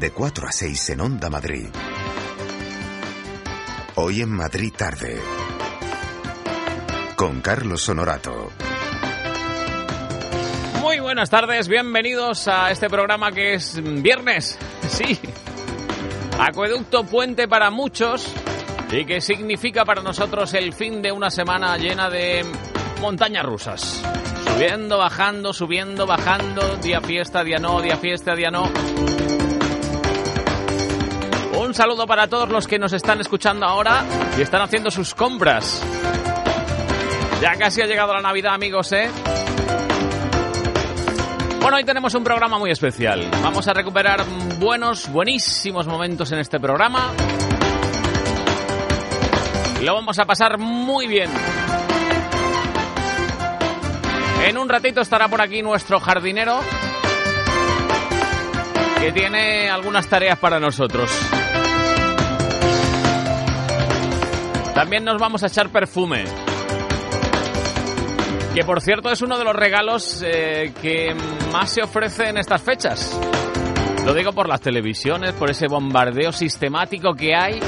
de 4 a 6 en Onda Madrid. Hoy en Madrid tarde. Con Carlos Honorato. Muy buenas tardes, bienvenidos a este programa que es viernes. Sí. Acueducto puente para muchos y que significa para nosotros el fin de una semana llena de montañas rusas. Subiendo, bajando, subiendo, bajando, día fiesta, día no, día fiesta, día no. Un saludo para todos los que nos están escuchando ahora y están haciendo sus compras. Ya casi ha llegado la Navidad, amigos, ¿eh? Bueno, hoy tenemos un programa muy especial. Vamos a recuperar buenos, buenísimos momentos en este programa. Lo vamos a pasar muy bien. En un ratito estará por aquí nuestro jardinero, que tiene algunas tareas para nosotros. También nos vamos a echar perfume. Que por cierto es uno de los regalos eh, que más se ofrece en estas fechas. Lo digo por las televisiones, por ese bombardeo sistemático que hay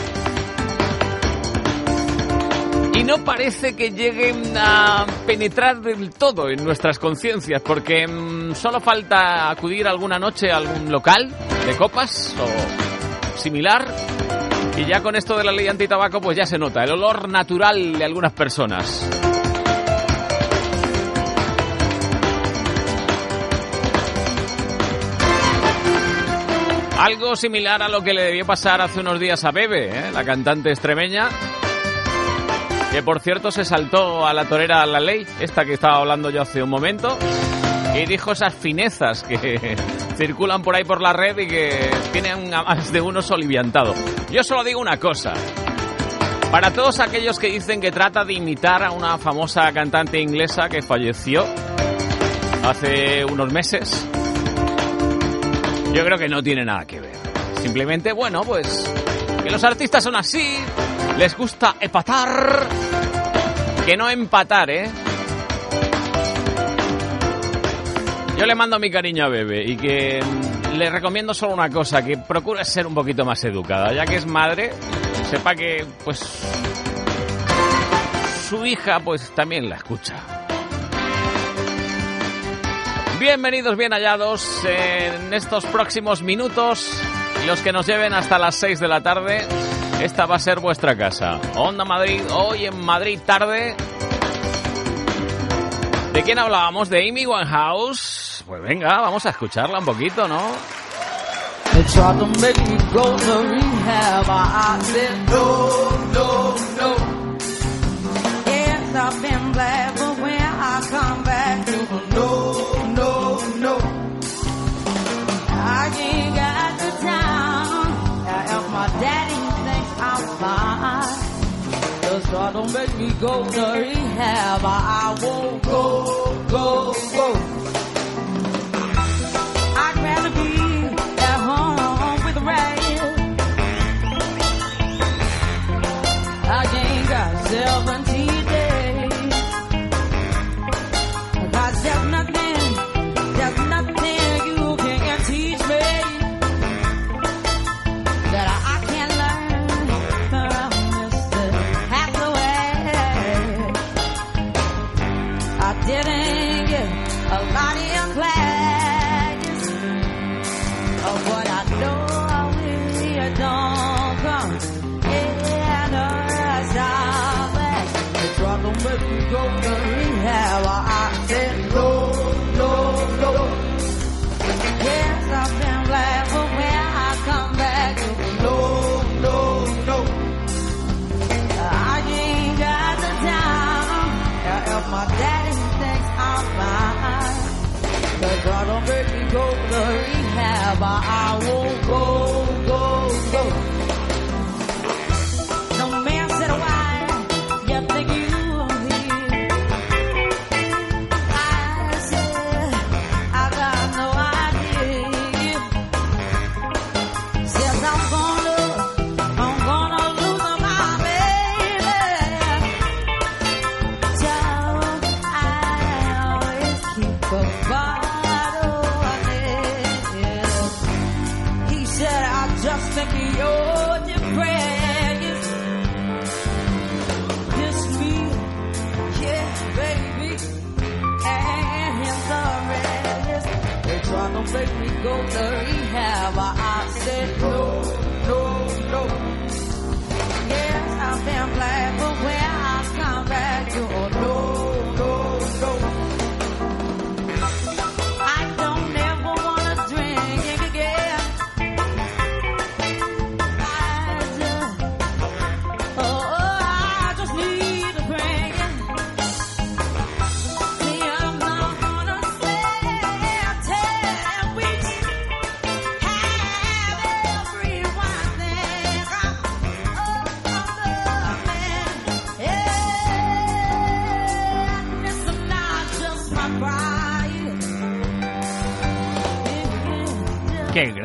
y no parece que lleguen a penetrar del todo en nuestras conciencias, porque mm, solo falta acudir alguna noche a algún local de copas o similar, y ya con esto de la ley antitabaco pues ya se nota el olor natural de algunas personas. Algo similar a lo que le debió pasar hace unos días a Bebe, ¿eh? la cantante extremeña, que por cierto se saltó a la torera la ley, esta que estaba hablando yo hace un momento, y dijo esas finezas que circulan por ahí por la red y que tienen a más de uno soliviantado. Yo solo digo una cosa. Para todos aquellos que dicen que trata de imitar a una famosa cantante inglesa que falleció hace unos meses, yo creo que no tiene nada que ver. Simplemente, bueno, pues que los artistas son así, les gusta empatar, que no empatar, ¿eh? Yo le mando mi cariño a Bebe y que le recomiendo solo una cosa, que procure ser un poquito más educada, ya que es madre, sepa que pues su hija pues también la escucha. Bienvenidos, bien hallados en estos próximos minutos los que nos lleven hasta las 6 de la tarde. Esta va a ser vuestra casa. Onda Madrid, hoy en Madrid tarde. ¿De quién hablábamos? ¿De Amy Winehouse? Pues venga, vamos a escucharla un poquito, ¿no? I Don't make me go to rehab. I won't go, go, go.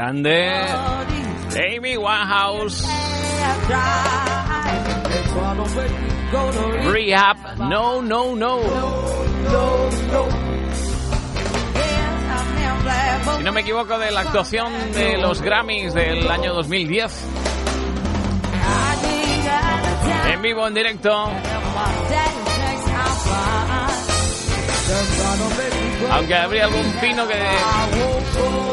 Grande! Amy Winehouse. Rehab. No, no, no. Si no me equivoco, de la actuación de los Grammys del año 2010. En vivo, en directo. Aunque habría algún fino que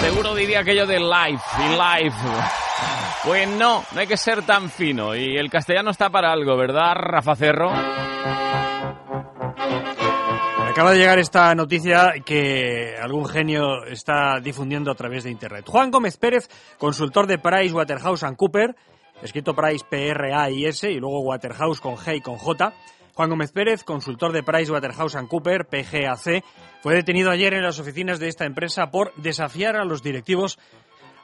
seguro diría aquello de live y live. Pues no, no hay que ser tan fino. Y el castellano está para algo, ¿verdad, Rafa Cerro? Acaba de llegar esta noticia que algún genio está difundiendo a través de Internet. Juan Gómez Pérez, consultor de Price Waterhouse Cooper, escrito Price P-R-A-I-S y luego Waterhouse con G y con J. Juan Gómez Pérez, consultor de Price Waterhouse Cooper, PGAC, fue detenido ayer en las oficinas de esta empresa por desafiar a los directivos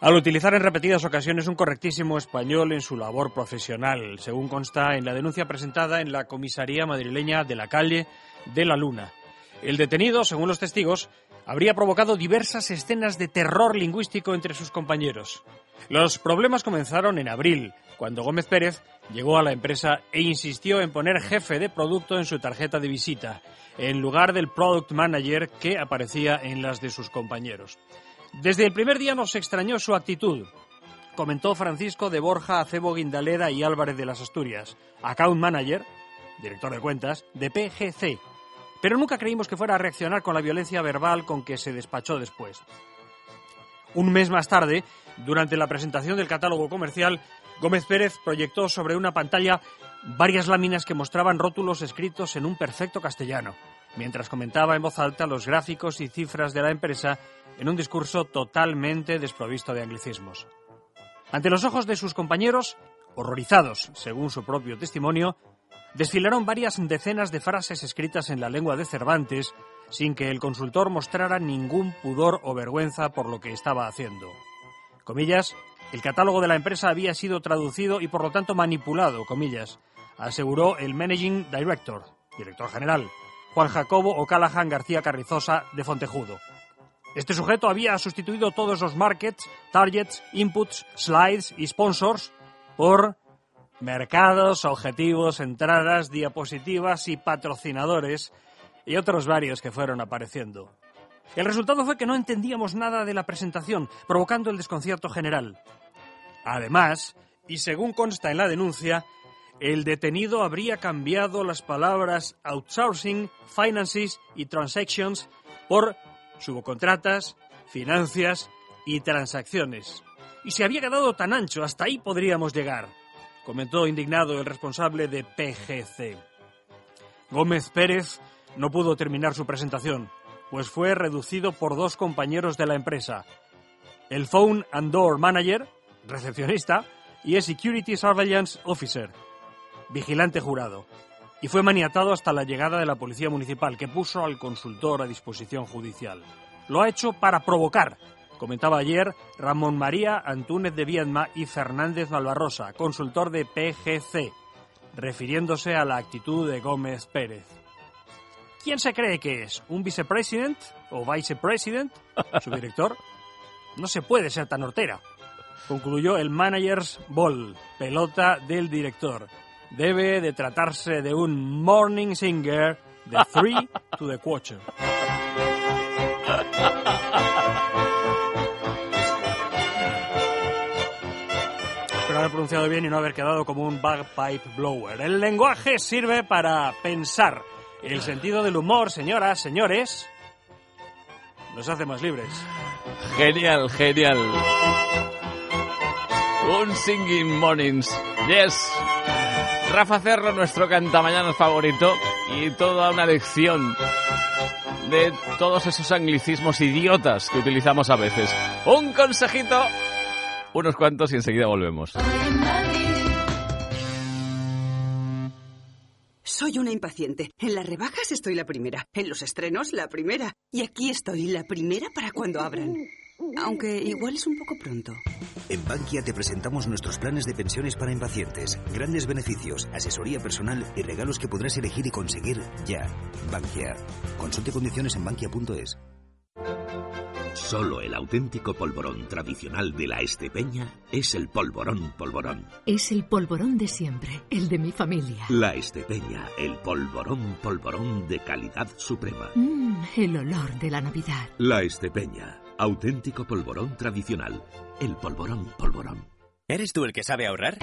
al utilizar en repetidas ocasiones un correctísimo español en su labor profesional, según consta en la denuncia presentada en la comisaría madrileña de la calle de la Luna. El detenido, según los testigos, habría provocado diversas escenas de terror lingüístico entre sus compañeros. Los problemas comenzaron en abril, cuando Gómez Pérez llegó a la empresa e insistió en poner jefe de producto en su tarjeta de visita, en lugar del product manager que aparecía en las de sus compañeros. Desde el primer día nos extrañó su actitud, comentó Francisco de Borja Acebo Guindalera y Álvarez de las Asturias, account manager, director de cuentas, de PGC. Pero nunca creímos que fuera a reaccionar con la violencia verbal con que se despachó después. Un mes más tarde, durante la presentación del catálogo comercial, Gómez Pérez proyectó sobre una pantalla varias láminas que mostraban rótulos escritos en un perfecto castellano, mientras comentaba en voz alta los gráficos y cifras de la empresa en un discurso totalmente desprovisto de anglicismos. Ante los ojos de sus compañeros, horrorizados, según su propio testimonio, desfilaron varias decenas de frases escritas en la lengua de Cervantes sin que el consultor mostrara ningún pudor o vergüenza por lo que estaba haciendo. Comillas, el catálogo de la empresa había sido traducido y por lo tanto manipulado, comillas, aseguró el Managing Director, director general, Juan Jacobo O'Callaghan García Carrizosa de Fontejudo. Este sujeto había sustituido todos los markets, targets, inputs, slides y sponsors por mercados, objetivos, entradas, diapositivas y patrocinadores y otros varios que fueron apareciendo. El resultado fue que no entendíamos nada de la presentación, provocando el desconcierto general. Además, y según consta en la denuncia, el detenido habría cambiado las palabras outsourcing, finances y transactions por subcontratas, financias y transacciones. Y se había quedado tan ancho, hasta ahí podríamos llegar, comentó indignado el responsable de PGC. Gómez Pérez no pudo terminar su presentación, pues fue reducido por dos compañeros de la empresa, el Phone and Door Manager, recepcionista, y el Security Surveillance Officer, vigilante jurado, y fue maniatado hasta la llegada de la Policía Municipal, que puso al consultor a disposición judicial. Lo ha hecho para provocar, comentaba ayer Ramón María Antúnez de Viedma y Fernández Malvarrosa, consultor de PGC, refiriéndose a la actitud de Gómez Pérez. ¿Quién se cree que es? ¿Un vicepresident o vicepresident? ¿Su director? No se puede ser tan hortera. Concluyó el manager's ball, pelota del director. Debe de tratarse de un morning singer de three to the quarter. haber pronunciado bien y no haber quedado como un bagpipe blower. El lenguaje sirve para pensar. El sentido del humor, señoras, señores, nos hace más libres. Genial, genial. Un Singing Mornings. Yes. Rafa Cerro, nuestro cantamañanas favorito, y toda una lección de todos esos anglicismos idiotas que utilizamos a veces. Un consejito, unos cuantos y enseguida volvemos. Soy una impaciente. En las rebajas estoy la primera. En los estrenos, la primera. Y aquí estoy, la primera para cuando abran. Aunque igual es un poco pronto. En Bankia te presentamos nuestros planes de pensiones para impacientes. Grandes beneficios, asesoría personal y regalos que podrás elegir y conseguir ya. Bankia. Consulte condiciones en bankia.es. Solo el auténtico polvorón tradicional de la Estepeña es el polvorón polvorón. Es el polvorón de siempre, el de mi familia. La Estepeña, el polvorón polvorón de calidad suprema. Mmm, el olor de la Navidad. La Estepeña, auténtico polvorón tradicional. El polvorón polvorón. ¿Eres tú el que sabe ahorrar?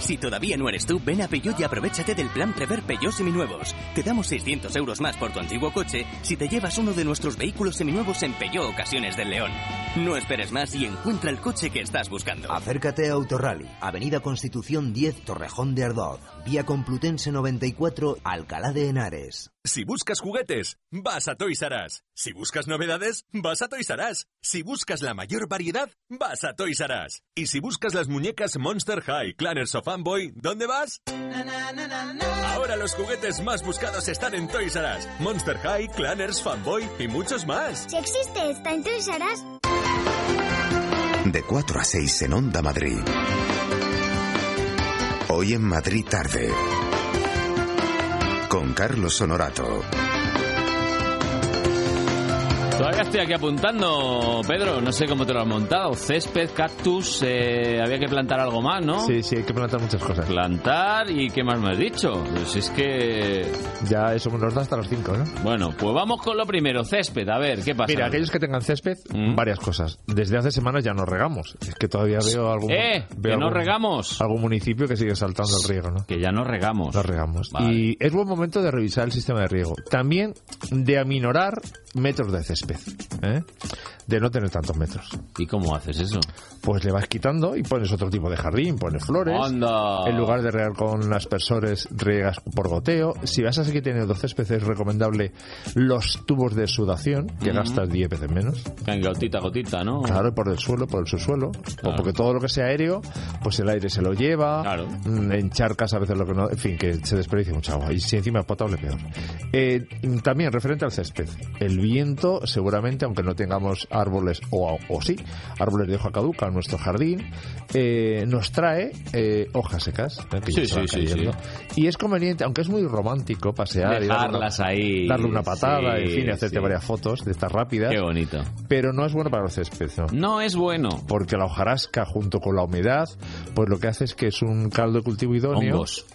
Si todavía no eres tú, ven a Peugeot y aprovechate del plan Prever Peugeot Seminuevos. Te damos 600 euros más por tu antiguo coche si te llevas uno de nuestros vehículos seminuevos en Peugeot Ocasiones del León. No esperes más y encuentra el coche que estás buscando. Acércate a Autorally, Avenida Constitución 10, Torrejón de Ardoz, Vía Complutense 94, Alcalá de Henares. Si buscas juguetes, vas a Toys R Us. Si buscas novedades, vas a Toys R Us. Si buscas la mayor variedad, vas a Toys R Us. Y si buscas las muñecas Monster High, Clanners o Fanboy, ¿dónde vas? Ahora los juguetes más buscados están en Toys R Us. Monster High, Clanners, Fanboy y muchos más. Si existe, está en Toys R Us. De 4 a 6 en Onda Madrid. Hoy en Madrid tarde. Con Carlos Honorato. Todavía estoy aquí apuntando, Pedro. No sé cómo te lo has montado. Césped, cactus, eh, había que plantar algo más, ¿no? Sí, sí, hay que plantar muchas cosas. Plantar y ¿qué más me has dicho? Pues es que... Ya eso nos da hasta los 5, ¿no? Bueno, pues vamos con lo primero. Césped, a ver, ¿qué pasa? Mira, aquellos que tengan césped, ¿Mm? varias cosas. Desde hace semanas ya no regamos. Es que todavía veo algún... ¡Eh! veo que no algún- regamos. Algún municipio que sigue saltando el riego, ¿no? Que ya no regamos. No regamos. Vale. Y es buen momento de revisar el sistema de riego. También de aminorar metros de césped. ¿Eh? De no tener tantos metros. ¿Y cómo haces eso? Pues le vas quitando y pones otro tipo de jardín, pones flores. ¡Anda! En lugar de regar con aspersores, riegas por goteo. Si vas a seguir teniendo césped, es recomendable los tubos de sudación, que gastas 10 veces menos. En gotita, gotita, ¿no? Claro, por el suelo, por el subsuelo. O. Porque todo lo que sea aéreo, pues el aire se lo lleva. Claro. mm, Encharcas a veces lo que no. En fin, que se desperdicia mucha agua. Y si encima es potable, peor. Eh, también, referente al césped. El viento, seguramente, aunque no tengamos árboles, o, o sí, árboles de hoja caduca en nuestro jardín, eh, nos trae eh, hojas secas. eh, que Sí, sí, sí, cayendo. sí. Y es conveniente, aunque es muy romántico pasear y darle una- Dejarlas ahí. darle una patada, en fin, y hacerte varias fotos de estas rápidas. Qué bonito. Pero no es bueno para el césped, ¿no? No es bueno. Porque la hojarasca junto con la humedad, pues lo que hace es que es un caldo de cultivo idóneo. Hongos.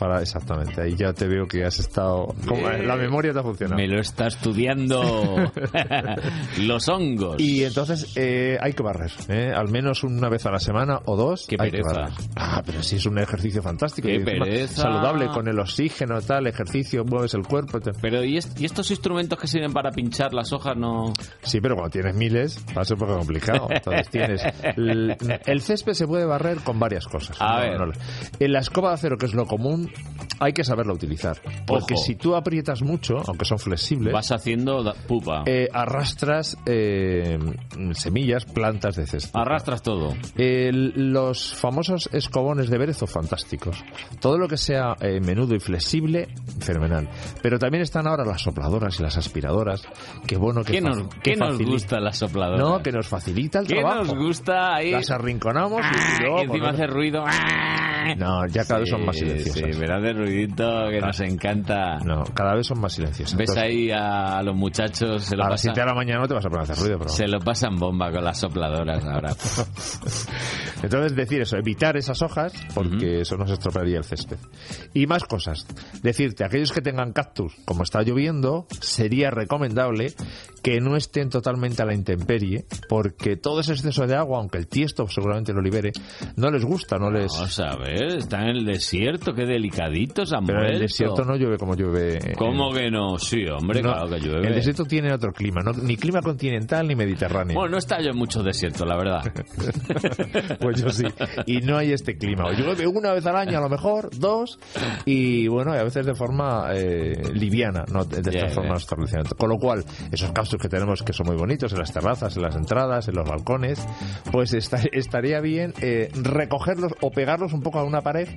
Para, exactamente, ahí ya te veo que has estado... como- Eh, la memoria te ha funcionado. Me lo está estudiando los hongos. Y entonces eh, hay que barrer, ¿eh? al menos una vez a la semana o dos. Qué hay que pereza. barrer. Ah, pero sí es un ejercicio fantástico. Qué y encima pereza. Saludable con el oxígeno, tal, ejercicio, mueves el cuerpo. te- Pero ¿y, est- y estos instrumentos que sirven para pinchar las hojas no...? Sí, pero cuando tienes miles va a ser un poco complicado. Entonces tienes... El, el césped se puede barrer con varias cosas. A No, ver. no- en la escoba de acero, que es lo común, hay que saberla utilizar. Porque Ojo. si tú aprietas mucho, aunque son flexibles... Vas haciendo da- pupa. eh, arrastras eh, semillas, plantas de césped. Arrastras todo. El- los famosos escobones de Berezo, fantásticos. Todo lo que sea eh, menudo y flexible, fenomenal. Pero también están ahora las sopladoras y las aspiradoras. Qué bueno que ¿Qué nos, fa- qué que nos facilita- gusta la sopladora? No, que nos facilita el ¿Qué trabajo. nos gusta ahí? Las arrinconamos y- y Ah, luego encima hace ruido. No, ya cada vez son más Sí, silenciosas. sí, verás de ruidito que nos encanta. No, cada vez son más silenciosos. Ves Entonces, ahí a los muchachos, se lo a las pasan, 7 de la mañana no te vas a poner a hacer ruido, pero... se lo pasan bomba con las sopladoras ahora. Entonces, decir eso, evitar esas hojas, porque eso nos estropearía el césped. Y más cosas. Decirte, aquellos que tengan cactus, como está lloviendo, sería recomendable que no estén totalmente a la intemperie, porque todo ese exceso de agua, aunque el tiesto seguramente lo libere, no les gusta, no les... Vamos a ver, están en el desierto, qué delicaditos han Pero en el desierto no llueve como llueve... en- ¿Cómo que no? Sí, hombre, No, claro que llueve. El desierto tiene otro clima, no- ni clima continental ni mediterráneo. Bueno, no está yo en muchos desiertos, la verdad. Pues yo sí. Y no hay este clima. O llueve una vez al año, a lo mejor, dos, y bueno, y a veces de forma eh, liviana, no de, esta ya. forma de establecimiento. Con lo cual, esos cactus que tenemos que son muy bonitos en las terrazas, en las entradas, en los balcones, pues esta- estaría bien eh, recogerlos o pegarlos un poco a una pared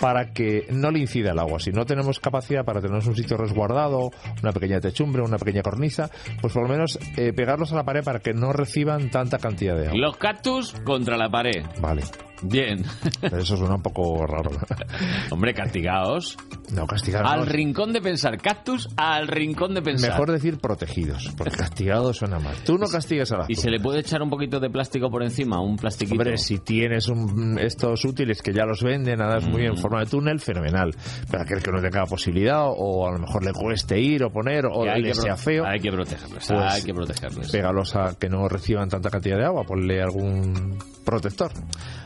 para que no le incida el agua. Si no tenemos capacidad para tener un sitio resguardado, una pequeña techumbre, una pequeña cornisa, pues por lo menos eh, pegarlos a la pared para que no reciban tanta cantidad de agua. Los cactus contra la pared. Vale. Bien. Pero eso suena un poco raro. Hombre, castigados. No, castigados. Al rincón de pensar. Cactus al rincón de pensar. Mejor decir protegidos, porque castigados suena mal. Tú no castigues a las ¿Y se le puede echar un poquito de plástico por encima? ¿Un plastiquito? Hombre, si tienes un- estos útiles que ya los venden, nada es muy en forma de túnel, fenomenal. Pero aquel que no tenga posibilidad, o a lo mejor le cueste ir o poner, o hay le que sea feo, Hay que protegerlos. Pues, hay que protegerlos. pégalos a que no reciban tanta cantidad de agua, ponle algún protector.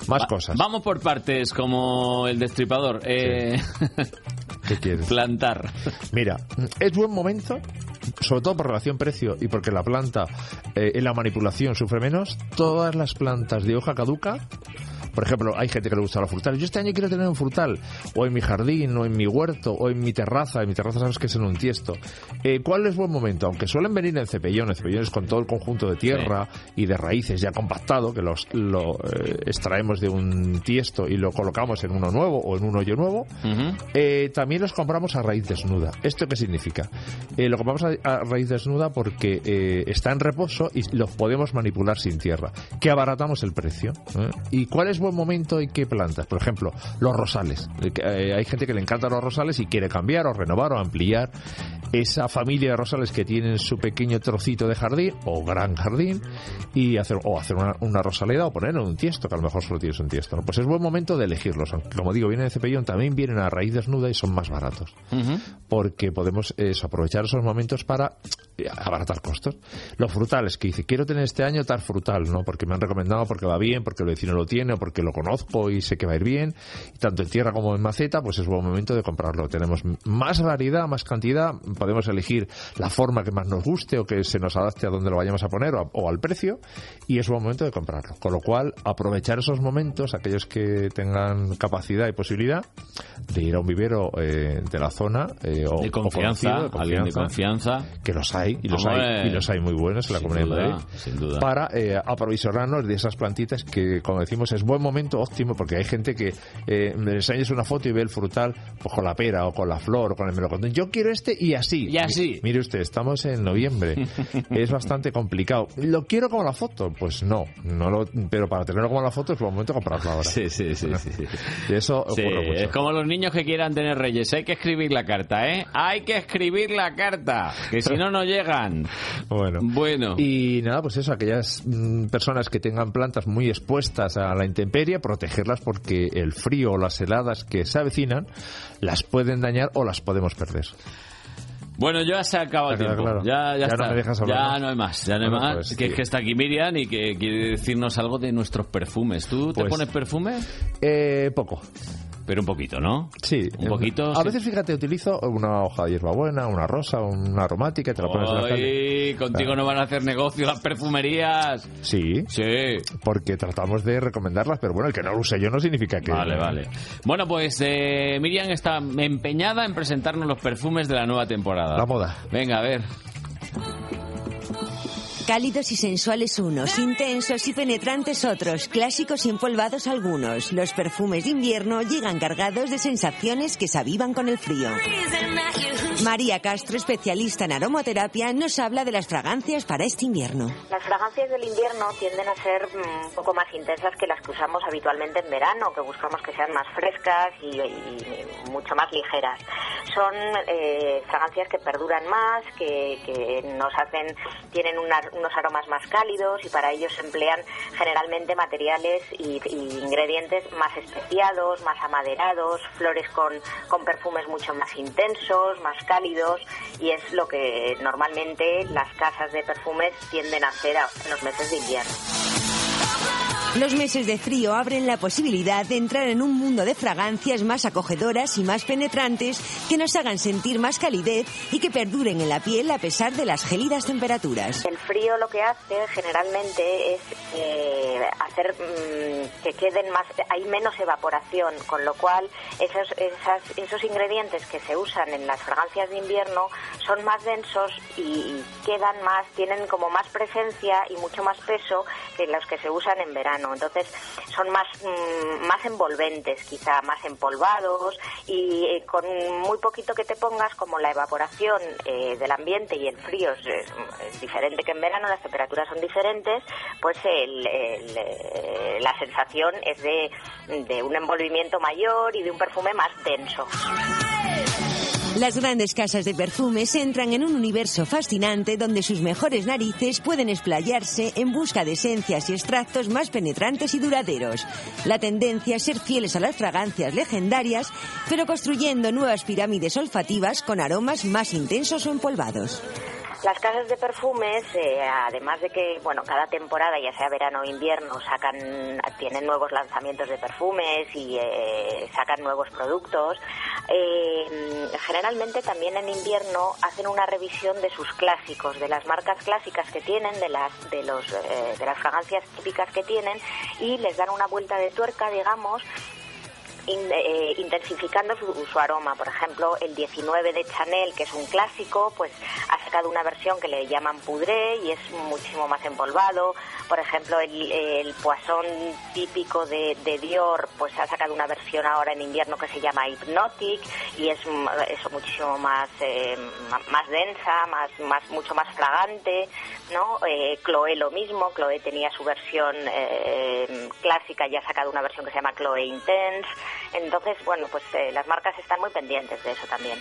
Más Va- cosas. Vamos por partes, como el destripador. Eh, ¿Qué quieres? plantar. Mira, es buen momento, sobre todo por relación precio y porque la planta eh, en la manipulación sufre menos, todas las plantas de hoja caduca. Por ejemplo, hay gente que le gusta los frutales. Yo este año quiero tener un frutal, o en mi jardín, o en mi huerto, o en mi terraza. En mi terraza sabes que es en un tiesto. Eh, ¿Cuál es buen momento? Aunque suelen venir en cepellones, cepellones con todo el conjunto de tierra y de raíces ya compactado, que los, lo eh, extraemos de un tiesto y lo colocamos en uno nuevo o en un hoyo nuevo. Eh, también los compramos a raíz desnuda. ¿Esto qué significa? Eh, lo compramos a, a raíz desnuda porque eh, está en reposo y los podemos manipular sin tierra. Que abaratamos el precio. ¿eh? ¿Y cuál es buen momento y qué plantas? Por ejemplo, los rosales. Eh, eh, hay gente que le encanta los rosales y quiere cambiar o renovar o ampliar esa familia de rosales que tienen su pequeño trocito de jardín o gran jardín y hacer o hacer una, una rosaleda o ponerlo en un tiesto que a lo mejor solo tienes un tiesto ¿no? pues es buen momento de elegirlos como digo vienen de cepellón también vienen a raíz desnuda y son más baratos porque podemos eso, aprovechar esos momentos para eh, abaratar costos. Los frutales, que dice, quiero tener este año tal frutal, ¿no? Porque me han recomendado, porque va bien, porque el vecino lo tiene, o porque lo conozco y sé que va a ir bien. Tanto en tierra como en maceta, pues es buen momento de comprarlo. Tenemos más variedad, más cantidad, podemos elegir la forma que más nos guste o que se nos adapte a donde lo vayamos a poner o, a- o al precio, y es buen momento de comprarlo. Con lo cual, aprovechar esos momentos, aquellos que tengan capacidad y posibilidad de ir a un vivero eh, de la zona eh, o, De o confianza, conocido, de alguien de confianza, confianza. que los hay y los hay y los hay muy buenos en la Comunidad duda, de Madrid sin duda. para eh, aprovisionarnos de esas plantitas que como decimos es buen momento óptimo porque hay gente que eh, me enseñas una foto y ve el frutal pues con la pera o con la flor o con el melocotón yo quiero este y así Y así. Mi- mire usted estamos en noviembre es bastante complicado lo quiero como la foto pues no no lo pero para tenerlo como la foto es buen momento de comprarlo ahora Sí, sí, sí. sí. y eso Sí, ocurre mucho es como los niños que quieran tener reyes. Hay que escribir la carta, ¿eh? Hay que escribir la carta, que si no, no llegan. Bueno. Bueno. Y nada, pues eso, aquellas mm, personas que tengan plantas muy expuestas a la intemperie, protegerlas porque el frío o las heladas que se avecinan las pueden dañar o las podemos perder. Bueno, ya se ha acabado el tiempo. claro. Ya, ya, Ya no me dejas hablar ya no hay más. Ya no hay Bueno, más. pues, que es que está aquí Miriam y que quiere decirnos algo de nuestros perfumes. ¿Tú te Pues- pones perfume? Eh, poco. Pero un poquito, ¿no? Sí. Un poquito. A veces, fíjate, utilizo una hoja de hierbabuena, una rosa, una aromática y te la pones en la calle. Contigo no van a hacer negocio las perfumerías. Sí. Sí. Porque tratamos de recomendarlas, pero bueno, el que no lo use yo no significa que... Vale, vale. Bueno, pues eh, Miriam está empeñada en presentarnos los perfumes de la nueva temporada. La moda. Venga, a ver. Cálidos y sensuales unos, intensos y penetrantes otros, clásicos y empolvados algunos. Los perfumes de invierno llegan cargados de sensaciones que se avivan con el frío. María Castro, especialista en aromaterapia, nos habla de las fragancias para este invierno. Las fragancias del invierno tienden a ser mm, un poco más intensas que las que usamos habitualmente en verano, que buscamos que sean más frescas y, y mucho más ligeras. Son eh, fragancias que perduran más, que, que nos hacen, tienen una- unos aromas más cálidos y para ello se emplean generalmente materiales y, ingredientes más especiados, más amaderados, flores con, con perfumes mucho más intensos, más cálidos y es lo que normalmente las casas de perfumes tienden a hacer en los meses de invierno. Los meses de frío abren la posibilidad de entrar en un mundo de fragancias más acogedoras y más penetrantes que nos hagan sentir más calidez y que perduren en la piel a pesar de las gélidas temperaturas. El frío lo que hace generalmente es eh, hacer mm, que queden más, hay menos evaporación, con lo cual esos, ingredientes que se usan en las fragancias de invierno son más densos y quedan más, tienen como más presencia y mucho más peso que los que se usan en verano. Entonces son más, mm, más envolventes, quizá más empolvados y eh, con muy poquito que te pongas, como la evaporación eh, del ambiente y el frío es, es- diferente que en verano, las temperaturas son diferentes, pues eh, la sensación es de un envolvimiento mayor y de un perfume más denso. Las grandes casas de perfumes entran en un universo fascinante donde sus mejores narices pueden explayarse en busca de esencias y extractos más penetrantes y duraderos. La tendencia es ser fieles a las fragancias legendarias, pero construyendo nuevas pirámides olfativas con aromas más intensos o empolvados. Las casas de perfumes, eh, además de que, bueno, cada temporada, ya sea verano o invierno, sacan, tienen nuevos lanzamientos de perfumes y eh, sacan nuevos productos, eh, generalmente también en invierno hacen una revisión de sus clásicos, de las marcas clásicas que tienen, de las, de los, de las fragancias típicas que tienen y les dan una vuelta de tuerca, digamos, in- eh, intensificando su, aroma. Por ejemplo, el 19 de Chanel, que es un clásico, pues ha sacado una versión que le llaman Poudré y es muchísimo más empolvado. Por ejemplo, el, el Poisson típico de, Dior, pues ha sacado una versión ahora en invierno que se llama Hypnotic y es eso muchísimo más eh, más densa, más más mucho más fragante, ¿no? Eh, Chloé lo mismo, Chloé tenía su versión eh, clásica y ha sacado una versión que se llama Chloé Intense. Entonces, bueno, pues eh, las marcas están muy pendientes de eso también.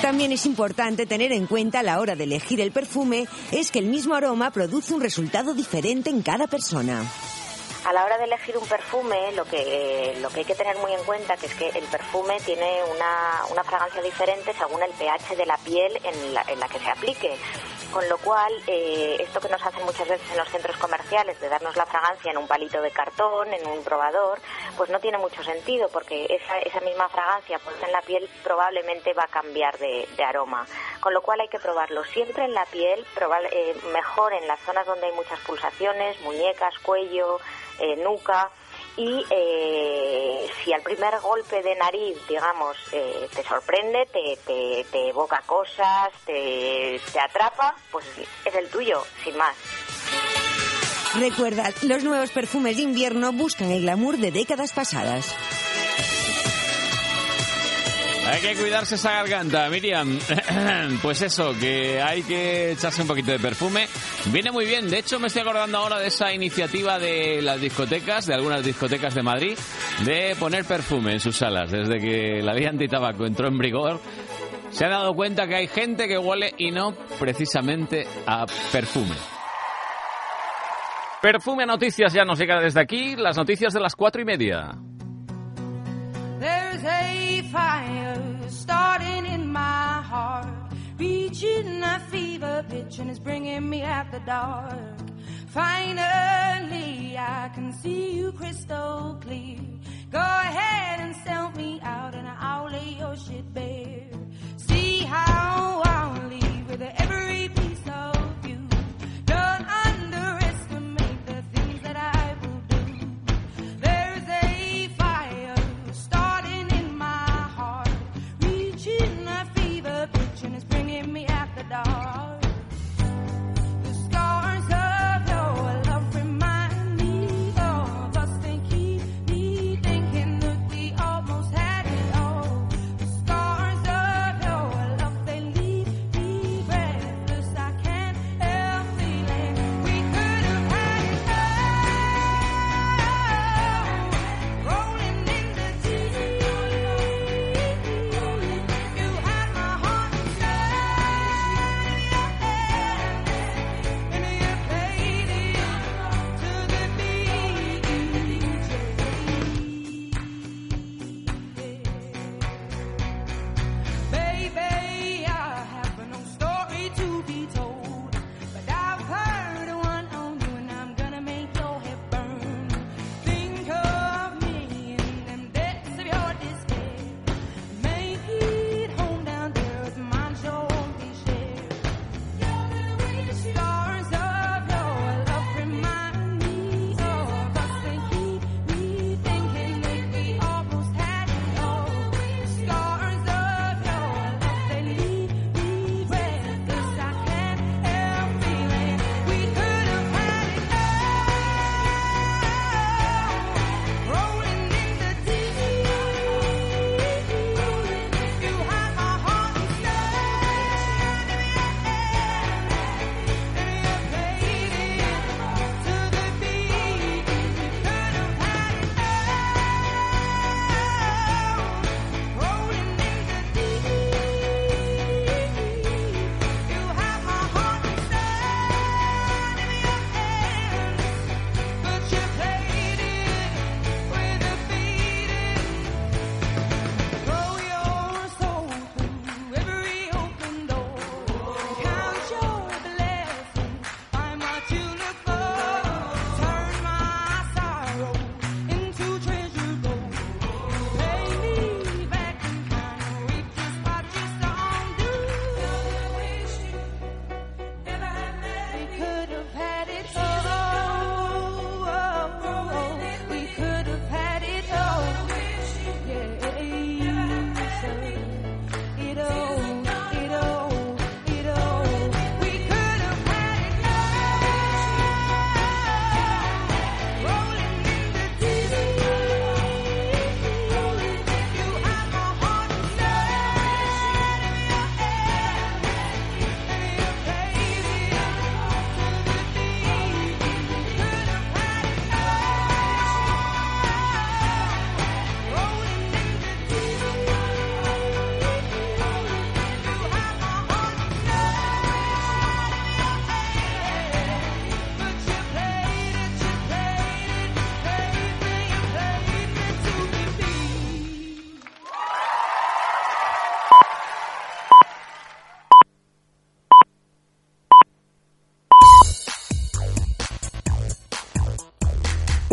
También es importante tener en cuenta a la hora de elegir el perfume es que el mismo aroma produce un resultado diferente en cada persona. A la hora de elegir un perfume, lo que, lo que hay que tener muy en cuenta que es que el perfume tiene una, una fragancia diferente según el pH de la piel en la, en la que se aplique. Con lo cual, eh, esto que nos hacen muchas veces en los centros comerciales de darnos la fragancia en un palito de cartón, en un probador, pues no tiene mucho sentido porque esa, misma fragancia puesta en la piel probablemente va a cambiar de, de aroma. Con lo cual hay que probarlo siempre en la piel, probar, eh, mejor en las zonas donde hay muchas pulsaciones, muñecas, cuello, eh, nuca. Y eh, si al primer golpe de nariz, digamos, eh, te sorprende, te, evoca cosas, te, te atrapa, pues es el tuyo, sin más. Recuerda, los nuevos perfumes de invierno buscan el glamour de décadas pasadas. Hay que cuidarse esa garganta, Miriam. Pues eso, que hay que echarse un poquito de perfume. Viene muy bien. De hecho, me estoy acordando ahora de esa iniciativa de las discotecas, de algunas discotecas de Madrid, de poner perfume en sus salas. Desde que la ley antitabaco entró en vigor, se han dado cuenta que hay gente que huele y no precisamente a perfume. Perfume Noticias ya nos llega desde aquí, las noticias de las cuatro y media. There's a fire starting in my heart, reaching a fever pitch and it's bringing me out the dark. Finally, I can see you crystal clear. Go ahead and sell me out and I'll lay your shit bare. See how I'll leave with every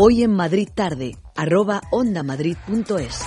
Hoy en Madrid tarde, arroba ondamadrid.es.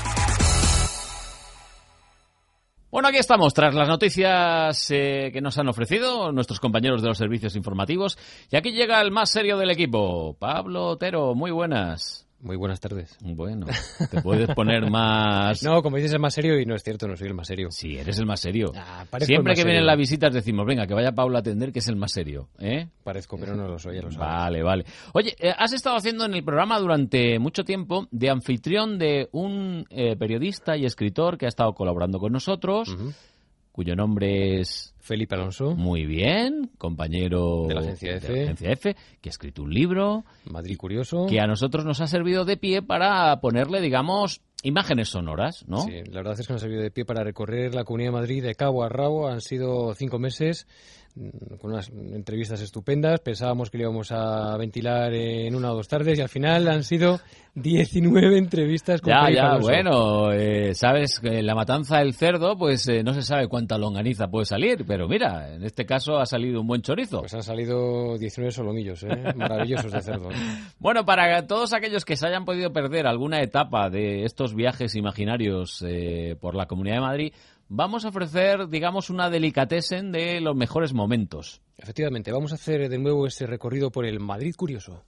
Bueno, aquí estamos, tras las noticias eh, que nos han ofrecido nuestros compañeros de los servicios informativos. Y aquí llega el más serio del equipo, Pablo Otero. Muy buenas. Muy buenas tardes. Bueno, te puedes poner más... No, como dices, el más serio y no es cierto, no soy el más serio. Sí, eres el más serio. Ah, Siempre que vienen las visitas decimos, venga, que vaya Pablo a atender, que es el más serio. ¿eh? Parezco, pero no lo soy, ya lo sabes. Vale, vale. Oye, eh, has estado haciendo en el programa durante mucho tiempo de anfitrión de un eh, periodista y escritor que ha estado colaborando con nosotros, cuyo nombre es... Felipe Alonso. Muy bien, compañero de la agencia F. de la agencia F, que ha escrito un libro. Madrid Curioso. Que a nosotros nos ha servido de pie para ponerle, digamos, imágenes sonoras, ¿no? Sí, la verdad es que nos ha servido de pie para recorrer la Comunidad de Madrid de cabo a rabo. Han sido cinco meses con unas entrevistas estupendas. Pensábamos que le íbamos a ventilar en una o dos tardes y al final han sido 19 entrevistas con Ya, ya, bueno, eh, sabes que la matanza del cerdo, pues eh, no se sabe cuánta longaniza puede salir, pero mira, en este caso ha salido un buen chorizo. Pues han salido 19 solomillos, ¿eh? maravillosos de cerdo. Bueno, para todos aquellos que se hayan podido perder alguna etapa de estos viajes imaginarios eh, por la Comunidad de Madrid, vamos a ofrecer, digamos, una delicatessen de los mejores momentos. Efectivamente, vamos a hacer de nuevo ese recorrido por el Madrid Curioso.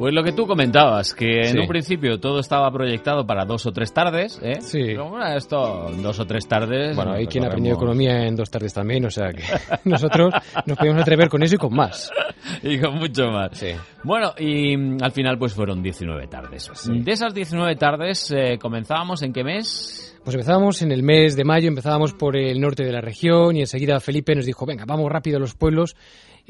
Pues lo que tú comentabas, que en Sí. un principio todo estaba proyectado para dos o tres tardes, ¿eh? Sí. Pero bueno, esto, dos o tres tardes... Bueno, hay nos quien recorremos. economía en dos tardes también, o sea que nosotros nos podemos atrever con eso y con más. y con mucho más. Bueno, y mm, al final pues fueron 19 tardes. De esas 19 tardes eh, comenzábamos en qué mes? Pues empezábamos en el mes de mayo, empezábamos por el norte de la región y enseguida Felipe nos dijo, venga, vamos rápido a los pueblos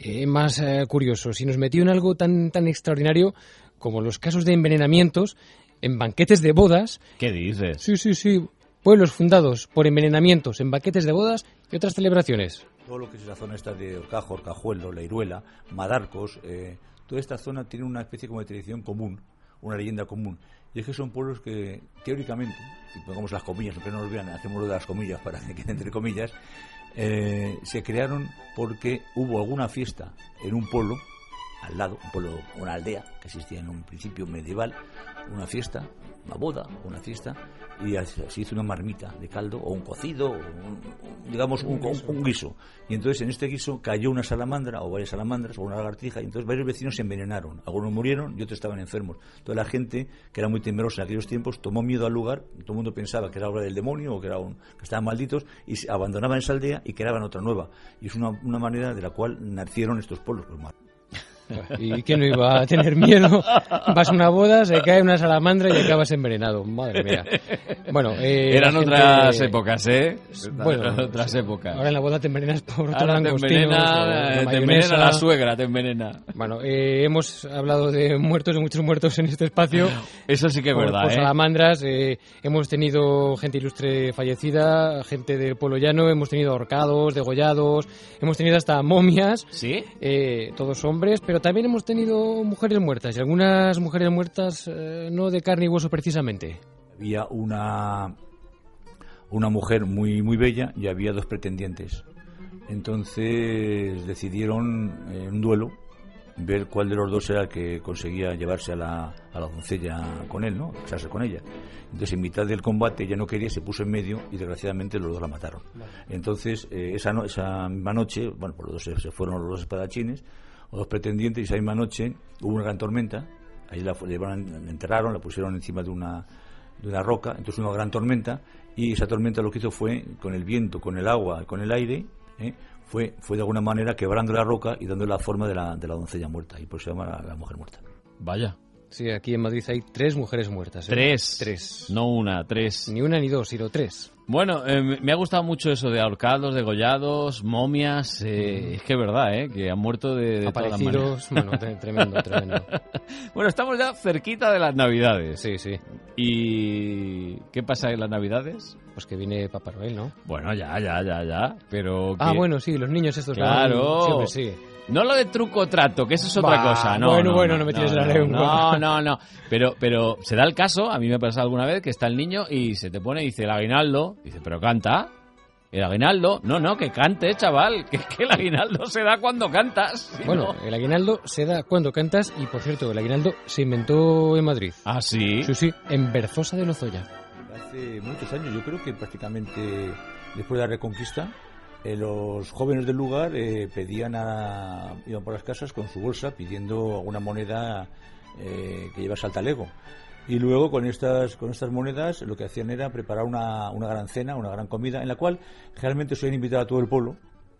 eh, más eh, curiosos. Y nos metió en algo tan, tan extraordinario como los casos de envenenamientos en banquetes de bodas. ¿Qué dices? Sí, sí, sí. Pueblos fundados por envenenamientos en banquetes de bodas y otras celebraciones. todo lo que es la zona esta de Orcajo, Orcajuelo, La Iruela, Madarcos, eh, toda esta zona tiene una especie como de tradición común, una leyenda común. Y es que son pueblos que, teóricamente, y pongamos las comillas, aunque no nos vean, hacemos lo de las comillas para que quede entre comillas, eh, se crearon porque hubo alguna fiesta en un pueblo, al lado, un pueblo, una aldea que existía en un principio medieval, una fiesta, una boda, una fiesta, y se hizo una marmita de caldo o un cocido, o un- digamos un, un- un guiso. Y entonces en este guiso cayó una salamandra o varias salamandras o una lagartija y entonces varios vecinos se envenenaron. Algunos murieron y otros estaban enfermos. Toda la gente, que era muy temerosa en aquellos tiempos, tomó miedo al lugar. Todo el mundo pensaba que era obra del demonio o que, era un, que estaban malditos y se abandonaban esa aldea y creaban otra nueva. Y es una, una manera de la cual nacieron estos pueblos. Pues. ¿Y quién no iba a tener miedo? Vas a una boda, se cae una salamandra y acabas envenenado. Madre mía. Bueno, eh, Eran gente- otras épocas, ¿eh? Bueno, Eran otras épocas. Ahora en la boda te envenenas por otros Ahora te envenena, eh, te envenena la suegra, te envenena. Bueno, eh, hemos hablado de muertos, de muchos muertos en este espacio. Eso sí que es Por- verdad, por ¿eh? salamandras, eh, hemos tenido gente ilustre fallecida, gente del pueblo llano, hemos tenido ahorcados, degollados, hemos tenido hasta momias. ¿Sí? Eh, todos hombres, pero también hemos tenido mujeres muertas, y algunas mujeres muertas eh, no de carne y hueso precisamente. Había una, una mujer muy, muy bella y había dos pretendientes. Entonces decidieron en un duelo ver cuál de los dos era el que conseguía llevarse a la, a la doncella con él, ¿no? Casarse con ella. Entonces, en mitad del combate, ella no quería, se puso en medio y desgraciadamente los dos la mataron. Entonces, eh, esa, no- esa misma noche, bueno, pues los dos se, se fueron los dos espadachines, los dos pretendientes, y esa misma noche hubo una gran tormenta. Ahí la, la enterraron, la pusieron encima de una, de una roca, entonces una gran tormenta, y esa tormenta lo que hizo fue, con el viento, con el agua, con el aire, ¿eh? fue, fue de alguna manera quebrando la roca y dando la forma de la, de la doncella muerta, y por eso se llama la, la mujer muerta. Vaya. Sí, aquí en Madrid hay tres mujeres muertas. ¿eh? Tres. Tres. No una, tres. Ni una ni dos, sino tres. Bueno, eh, me- ha gustado mucho eso de ahorcados, degollados, momias. eh, Es que es verdad, ¿eh? Que han muerto de, de todas Aparecidos, maneras. bueno, tre- tremendo, tremendo. bueno, estamos ya cerquita de las Navidades. Sí, sí. ¿Y qué pasa en las Navidades? Pues que viene Papá Noel, ¿no? Bueno, ya, ya, ya, ya. Pero Ah, que- bueno, sí, los niños estos. Claro. van- hombre, sí. No lo de truco o trato, que eso es otra Bah, cosa. No, bueno, no, bueno, no, no me tires no, la lengua. No, no, no. Pero, pero se da el caso, a mí me ha pasado alguna vez que está el niño y se te pone y dice el aguinaldo. Dice, pero canta. El aguinaldo. No, no, que cante, chaval. Que, que el aguinaldo se da cuando cantas. Si Bueno, no- el aguinaldo se da cuando cantas y, por cierto, el aguinaldo se inventó en Madrid. ¿Ah, sí? Sí, sí, en Berzosa de Lozoya. Hace muchos años, yo creo que prácticamente después de la Reconquista, eh, los jóvenes del lugar eh, pedían a, iban por las casas con su bolsa pidiendo alguna moneda eh, que llevase al talego. Y luego con estas, con estas monedas lo que hacían era preparar una, una gran cena, una gran comida, en la cual generalmente suelen invitar a todo el pueblo,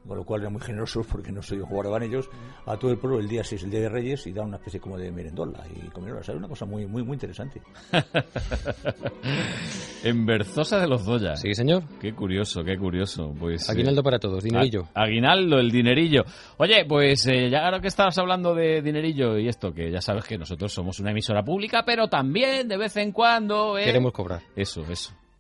con lo cual eran muy generosos porque no soy guardaban ellos, a todo el pueblo el día 6, el día de Reyes, y da una especie como de merendola y comieron, o sea, era una cosa muy, muy, muy interesante. En Berzosa de los Doya. Sí, señor. Qué curioso, qué curioso. Pues, eh, Aguinaldo para todos, dinerillo. a- aguinaldo, el dinerillo. Oye, pues eh, ya ahora que estabas hablando de dinerillo y esto, que ya sabes que nosotros somos una emisora pública, pero también de vez en cuando... ¿eh? Queremos cobrar. Eso, eso.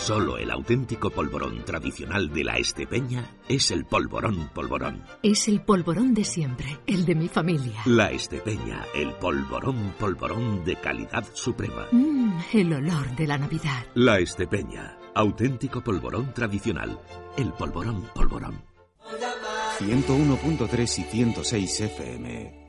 Solo el auténtico polvorón tradicional de la Estepeña es el polvorón polvorón. Es el polvorón de siempre, el de mi familia. La Estepeña, el polvorón polvorón de calidad suprema. Mmm, el olor de la Navidad. La Estepeña, auténtico polvorón tradicional. El polvorón polvorón. 101.3 y 106 FM.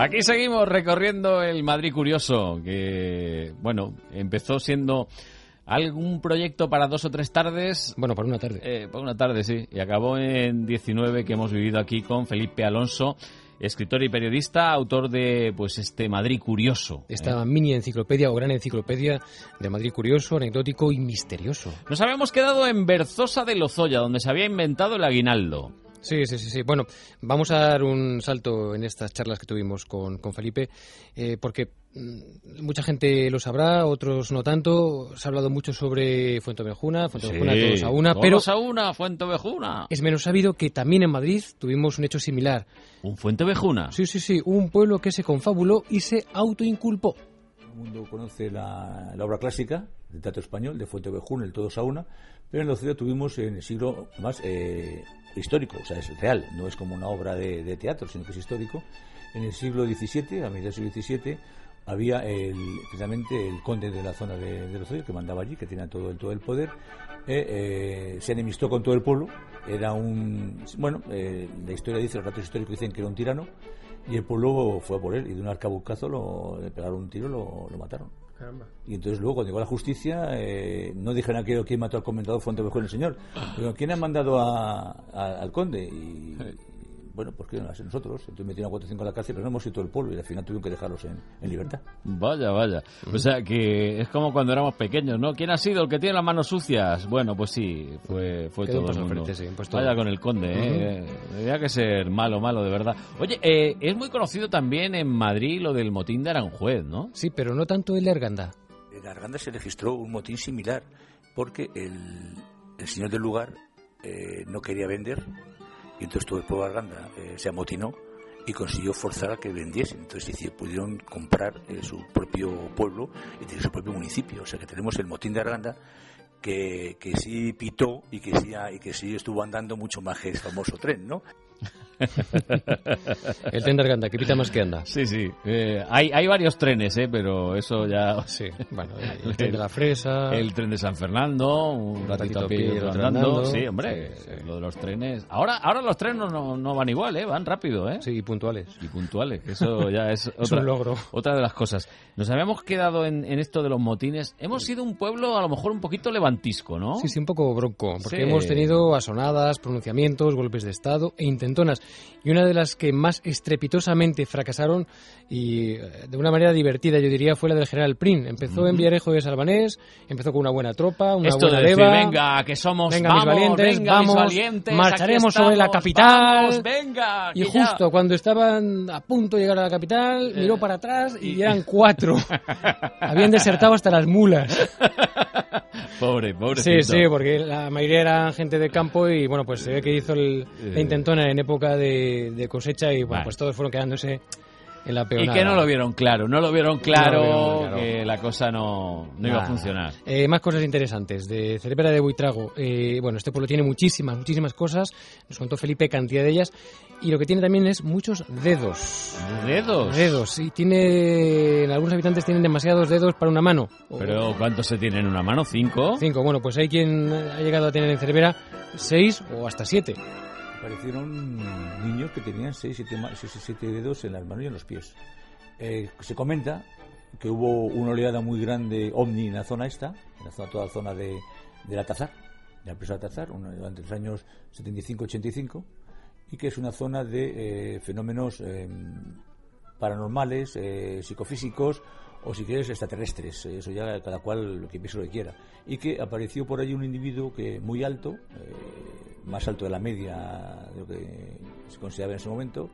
Aquí seguimos recorriendo el Madrid Curioso, que, bueno, empezó siendo algún proyecto para dos o tres tardes. Bueno, para una tarde. Eh, para una tarde, sí. Y acabó en 19 que hemos vivido aquí con Felipe Alonso, escritor y periodista, autor de pues este Madrid Curioso. Esta mini enciclopedia o gran enciclopedia de Madrid curioso, anecdótico y misterioso. Nos habíamos quedado en Berzosa de Lozoya, donde se había inventado el aguinaldo. Sí, sí, sí, sí. Bueno, vamos a dar un salto en estas charlas que tuvimos con, con Felipe, eh, porque mm, mucha gente lo sabrá, otros no tanto. Se ha hablado mucho sobre Fuentevejuna, Fuentevejuna Sí, todos a una, todos pero a una, Fuentevejuna. es menos sabido que también en Madrid tuvimos un hecho similar. ¿Un Fuentevejuna? Sí, sí, sí. Un pueblo que se confabuló y se autoinculpó. Todo el mundo conoce la, la obra clásica del teatro español de Fuentevejuna, el Todos a una, pero en la ciudad tuvimos en el siglo más eh, histórico, o sea, es real, no es como una obra de, teatro, sino que es histórico. En el siglo XVII, a mediados del siglo XVII, había el, precisamente el conde de la zona de, de Lozoya, que mandaba allí, que tenía todo el, todo el poder, eh, eh, se enemistó con todo el pueblo, era un, bueno, la historia dice, los datos históricos dicen que era un tirano, y el pueblo fue a por él, y de un arcabucazo lo, le pegaron un tiro lo, lo mataron. Y entonces luego, cuando llegó la justicia, eh, no dijeron aquello quién mató al comendador Fuentevejuna el señor. Pero ¿quién ha mandado a- a- al conde? Y, bueno, pues que no ser nosotros. Entonces metieron a cuatro o cinco en la cárcel, pero no hemos ido todo el pueblo y al final tuvieron que dejarlos en, en libertad. Vaya, vaya. O sea, que es como cuando éramos pequeños, ¿no? ¿Quién ha sido el que tiene las manos sucias? Bueno, pues sí, fue, fue todo el mundo. frente, sí, pues todo. Vaya con el conde, ¿eh? Tenía que ser malo, malo, de verdad. Oye, eh, es muy conocido también en Madrid lo del motín de Aranjuez, ¿no? Sí, pero no tanto el de Arganda. En Arganda se registró un motín similar porque el, el señor del lugar eh, no quería vender y entonces todo el pueblo de Arganda eh, se amotinó y consiguió forzar a que vendiesen. Entonces pudieron comprar eh, su propio pueblo y tener su propio municipio. O sea que tenemos el motín de Arganda que, que sí pitó y que sí, y que sí estuvo andando mucho más que el famoso tren, ¿no? El tren de Arganda, que pita más que anda. Sí, sí. Eh, hay, hay varios trenes, ¿eh? Pero eso ya... Sí, bueno, el tren de la fresa... El tren de San Fernando, un ratito a pie otro andando. andando. Sí, hombre, Sí, lo de los trenes... Ahora ahora los trenes no, no van igual, ¿eh? Van rápido, ¿eh? Sí, y puntuales. Y puntuales, que eso ya es Es otra, un logro. otra de las cosas. Nos habíamos quedado en, en esto de los motines. Hemos sido un pueblo a lo mejor un poquito levantisco, ¿no? Sí, sí, un poco bronco, porque Sí. hemos tenido asonadas, pronunciamientos, golpes de Estado e y una de las que más estrepitosamente fracasaron y eh, de una manera divertida, yo diría, fue la del general Prin. Empezó en. Villarejo de Salvanés, empezó con una buena tropa, una Esto buena de decir, leva. venga, que somos, Venga, mis vamos, valientes, venga, vamos, mis valientes, marcharemos sobre la capital. vamos, venga, y ya- justo cuando estaban a punto de llegar a la capital, miró para atrás y, eran cuatro. Habían desertado hasta las mulas. Pobre, pobre. Sí, sí, porque la mayoría eran gente de campo y bueno, pues se ve que hizo el, la Eh. intentona en época de, de cosecha y bueno, Vale. pues todos fueron quedándose en la Y peonada. que no lo vieron claro, no lo vieron claro, No lo vieron claro. que la cosa no, no iba a funcionar. Eh, más cosas interesantes. De Cervera de Buitrago. Eh, bueno, este pueblo tiene muchísimas, muchísimas cosas. Nos contó Felipe cantidad de ellas. Y lo que tiene también es muchos dedos. ¿Dedos? Dedos, sí. Tiene, algunos habitantes tienen demasiados dedos para una mano. Pero ¿cuántos se tiene en una mano? ¿Cinco? Cinco. Bueno, pues hay quien ha llegado a tener en Cervera seis o hasta siete. Aparecieron niños que tenían 6 siete dedos en las manos y en los pies. Eh, se comenta que hubo una oleada muy grande ovni en la zona esta, en la zona, toda la zona de, de la de la presa de Tazar, durante los años 75-85, y que es una zona de eh, fenómenos eh, paranormales, psicofísicos o si quieres extraterrestres, eso ya cada cual lo que piense lo que quiera. Y que apareció por allí un individuo que muy alto, más alto de la media de lo que se consideraba en ese momento,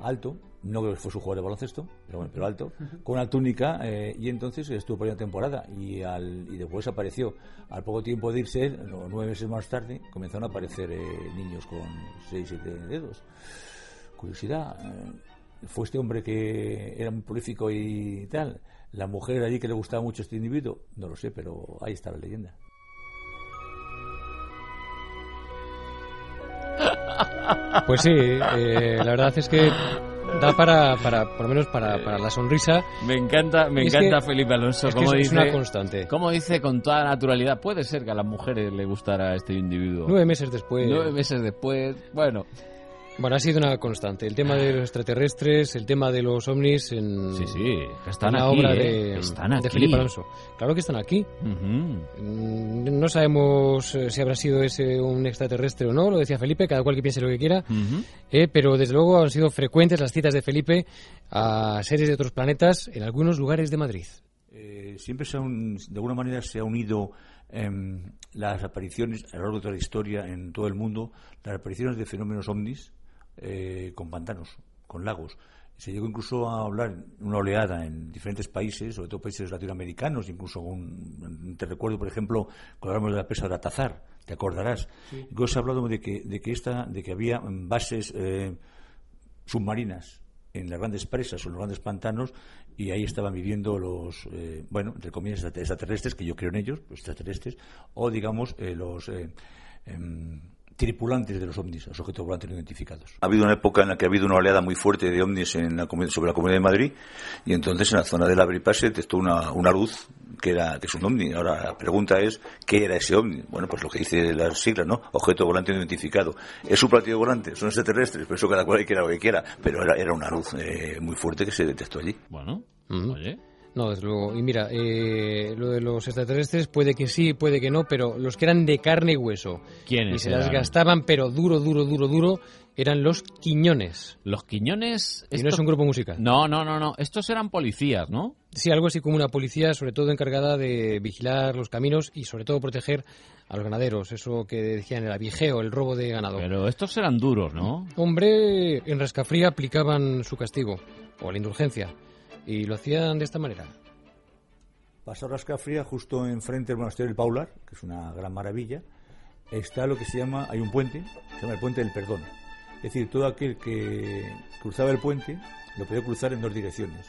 alto, no creo que fuese un jugador de baloncesto, pero bueno, pero alto, con una túnica y y entonces estuvo por una temporada y, al, y después apareció. Al poco tiempo de irse, no, nueve meses más tarde, comenzaron a aparecer eh, niños con seis, siete dedos. Curiosidad, eh, fue este hombre que era muy prolífico y tal. La mujer allí que le gustaba mucho este individuo, no lo sé, pero ahí está la leyenda. Pues sí, eh, la verdad es que da para, para por lo menos para, para la sonrisa. Me encanta, me encanta que- Felipe Alonso. es que como dice, una constante. Como dice con toda naturalidad, puede ser que a las mujeres le gustara este individuo. Nueve meses después. Nueve meses después, bueno. Bueno, ha sido una constante. El tema de los extraterrestres, el tema de los ovnis en, Sí, sí, que están en la aquí, obra ¿eh? de, están. Felipe Alonso. Claro que están aquí. Mm, No sabemos eh, si habrá sido ese un extraterrestre o no, lo decía Felipe, cada cual que piense lo que quiera. Eh, pero desde luego han sido frecuentes las citas de Felipe a seres de otros planetas en algunos lugares de Madrid. Eh, siempre se ha un- de alguna manera se ha unido em, las apariciones a lo largo de toda la historia en todo el mundo, las apariciones de fenómenos ovnis eh, con pantanos, con lagos. Se llegó incluso a hablar una oleada en diferentes países, sobre todo países latinoamericanos, incluso un, te recuerdo, por ejemplo, cuando hablamos de la presa de Atazar, te acordarás. Sí. Hablado de que, de que, esta, de que había bases eh, submarinas en las grandes presas o en los grandes pantanos y ahí estaban viviendo los, eh, bueno, entre comillas, extrater- extraterrestres, que yo creo en ellos, los extraterrestres, o digamos eh, los eh, em, tripulantes de los ovnis, los objetos volantes no identificados. Ha habido una época en la que ha habido una oleada muy fuerte de ovnis en la sobre la Comunidad de Madrid y entonces en la zona del Abripaz se detectó una, una luz que era que es un ovni. Ahora la pregunta es ¿qué era ese ovni? Bueno, pues lo que dice las siglas, ¿no? Objeto volante no identificado. ¿Es un platillo volante? ¿Son extraterrestres? Pero eso cada cual quiera lo que quiera. Pero era, era una luz eh, muy fuerte que se detectó allí. Bueno, oye. No, desde luego. Y mira, eh, lo de los extraterrestres puede que sí, puede que no, pero los que eran de carne y hueso ¿Quiénes y se las eran? gastaban, pero duro, duro, duro, duro, eran los Quiñones. Los Quiñones. Y no es un grupo musical. No, no, no, no. Estos eran policías, ¿no? Sí, algo así como una policía, sobre todo encargada de vigilar los caminos y sobre todo proteger a los ganaderos. Eso que decían el avijeo, el robo de ganado. Pero estos eran duros, ¿no? Hombre, en Rascafría aplicaban su castigo, o la indulgencia, y lo hacían de esta manera. Pasado Rascafría, justo enfrente del monasterio del Paular, que es una gran maravilla, está lo que se llama, hay un puente, se llama el puente del perdón. Es decir, todo aquel que cruzaba el puente lo podía cruzar en dos direcciones.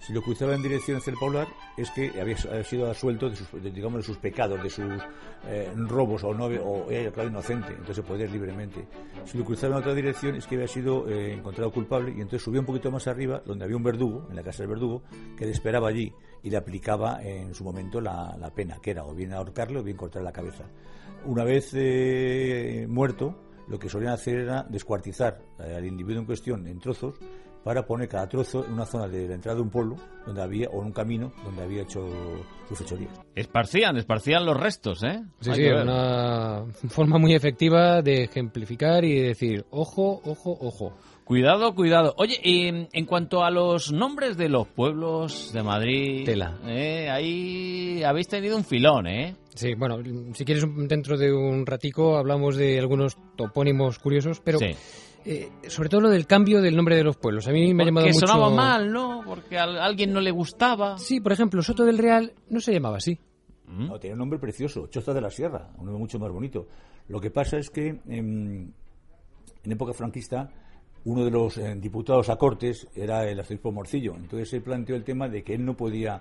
Si lo cruzaba en dirección hacia el Paular es que había, sido absuelto de sus, digamos, de sus pecados, de sus eh, robos o, no, o era inocente, entonces podía ir libremente. Si lo cruzaba en otra dirección es que había sido eh, encontrado culpable y entonces subía un poquito más arriba, donde había un verdugo, en la casa del verdugo, que le esperaba allí y le aplicaba en su momento la, la pena, que era o bien ahorcarle o bien cortarle la cabeza. Una vez eh, muerto, lo que solían hacer era descuartizar al individuo en cuestión en trozos para poner cada trozo en una zona de la entrada de un pueblo donde había o en un camino donde había hecho sus fechorías. Esparcían, esparcían los restos, ¿eh? Sí, Hay sí, una forma muy efectiva de ejemplificar y de decir, ojo, ojo, ojo. Cuidado, cuidado. Oye, y en cuanto a los nombres de los pueblos de Madrid, Tela. eh, ahí habéis tenido un filón, ¿eh? Sí, bueno, si quieres dentro de un ratico hablamos de algunos topónimos curiosos, pero Sí. Eh, sobre todo lo del cambio del nombre de los pueblos. A mí me ha llamado Porque mucho... sonaba mal, ¿no? Porque a alguien no le gustaba. Sí, por ejemplo, Soto del Real no se llamaba así. No, tenía un nombre precioso, Choza de la Sierra, un nombre mucho más bonito. Lo que pasa es que em, en época franquista uno de los eh, diputados a Cortes era el arzobispo Morcillo. Entonces se planteó el tema de que él no podía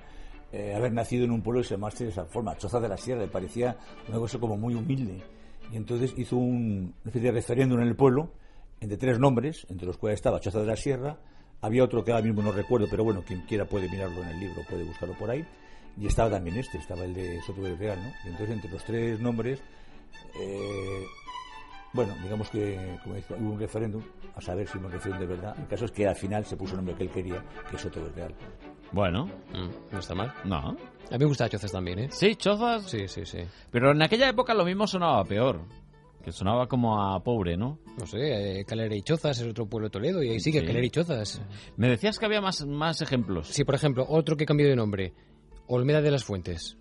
eh, haber nacido en un pueblo y se llamarse de esa forma, Choza de la Sierra, le parecía una cosa como muy humilde. Y entonces hizo un, una especie de referéndum en el pueblo entre tres nombres, entre los cuales estaba Choza de la Sierra, había otro que ahora mismo no recuerdo, pero bueno, quien quiera puede mirarlo en el libro, puede buscarlo por ahí. Y estaba también este, estaba el de Soto del Real, ¿no? Y entonces entre los tres nombres, eh, bueno, digamos que como dice, hubo un referéndum a saber si me refiero de verdad. El caso es que al final se puso el nombre que él quería, que es Soto del Real. Bueno, Mm, no está mal. no. A mí me gusta Chozas también, ¿eh? Sí, chozas. Sí, sí, sí. Pero en aquella época lo mismo sonaba peor. Que sonaba como a pobre, ¿no? No sé, eh, Calera y Chozas es otro pueblo de Toledo y ahí sigue Sí. Calera y Chozas. Me decías que había más, más ejemplos. Sí, por ejemplo, otro que cambió de nombre, Olmeda de las Fuentes.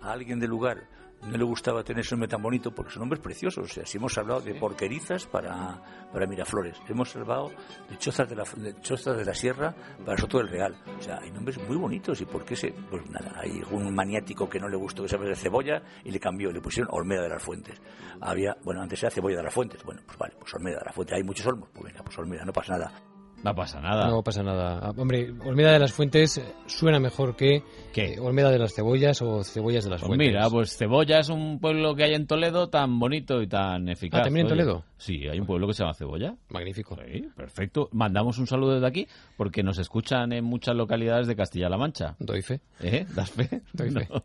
A alguien del lugar no le gustaba tener ese nombre tan bonito porque su nombre es precioso. O sea, si hemos hablado de porquerizas para, para Miraflores, hemos hablado de chozas de, la, de chozas de la Sierra para Soto del Real. O sea, hay nombres muy bonitos. ¿Y por qué se.? Pues nada, hay un maniático que no le gustó que se de cebolla y le cambió, le pusieron Olmeda de las Fuentes. Había, bueno, antes era cebolla de las Fuentes. Bueno, pues vale, pues Olmeda de las Fuentes. Hay muchos olmos. Pues venga, pues Olmeda, no pasa nada. No pasa nada. No pasa nada. Ah, Hombre, Olmeda de las Fuentes eh, suena mejor que ¿Qué? eh, Olmeda de las Cebollas o Cebollas de las Pues Fuentes. mira, pues Cebolla es un pueblo que hay en Toledo tan bonito y tan eficaz. Ah, ¿también en oye. Toledo? Sí, hay un pueblo que se llama Cebolla. Magnífico. Sí, perfecto. Mandamos un saludo desde aquí porque nos escuchan en muchas localidades de Castilla-La Mancha. Doy fe. ¿Eh? ¿Das fe? Doy fe. No.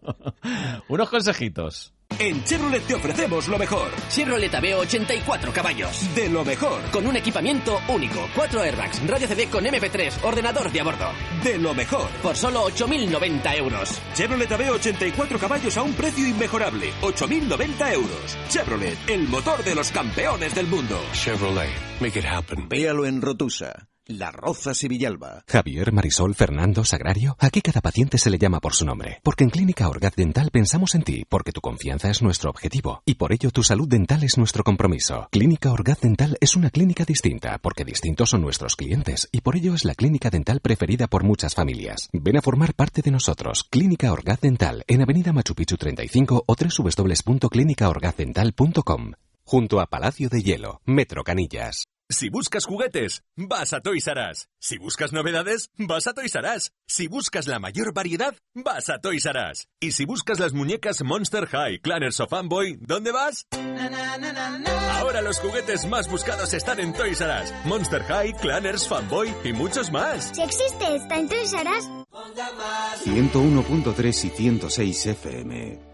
Unos consejitos. En Chevrolet te ofrecemos lo mejor. Chevrolet Aveo 84 caballos. De lo mejor. Con un equipamiento único. Cuatro airbags, radio CD con MP3, ordenador de a bordo. De lo mejor. Por solo 8.090 euros. Chevrolet Aveo 84 caballos a un precio inmejorable. 8.090 euros. Chevrolet, el motor de los campeones del mundo. Chevrolet, make it happen. Véalo en Rotusa, La Rozas y Villalba. Javier, Marisol, Fernando, Sagrario. Aquí cada paciente se le llama por su nombre. Porque en Clínica Orgaz Dental pensamos en ti, porque tu confianza es nuestro objetivo. Y por ello tu salud dental es nuestro compromiso. Clínica Orgaz Dental es una clínica distinta, porque distintos son nuestros clientes. Y por ello es la clínica dental preferida por muchas familias. Ven a formar parte de nosotros. Clínica Orgaz Dental, en Avenida Machu Picchu 35 o www.clinicaorgazdental.com. Junto a Palacio de Hielo, Metro Canillas. Si buscas juguetes, vas a Toys R Us. Si buscas novedades, vas a Toys R Us. Si buscas la mayor variedad, vas a Toys R Us. Y si buscas las muñecas Monster High, Clanners o Fanboy, ¿dónde vas? Ahora los juguetes más buscados están en Toys R Us. Monster High, Clanners, Fanboy y muchos más. Si existe esta en Toys R Us, 101.3 y 106 FM.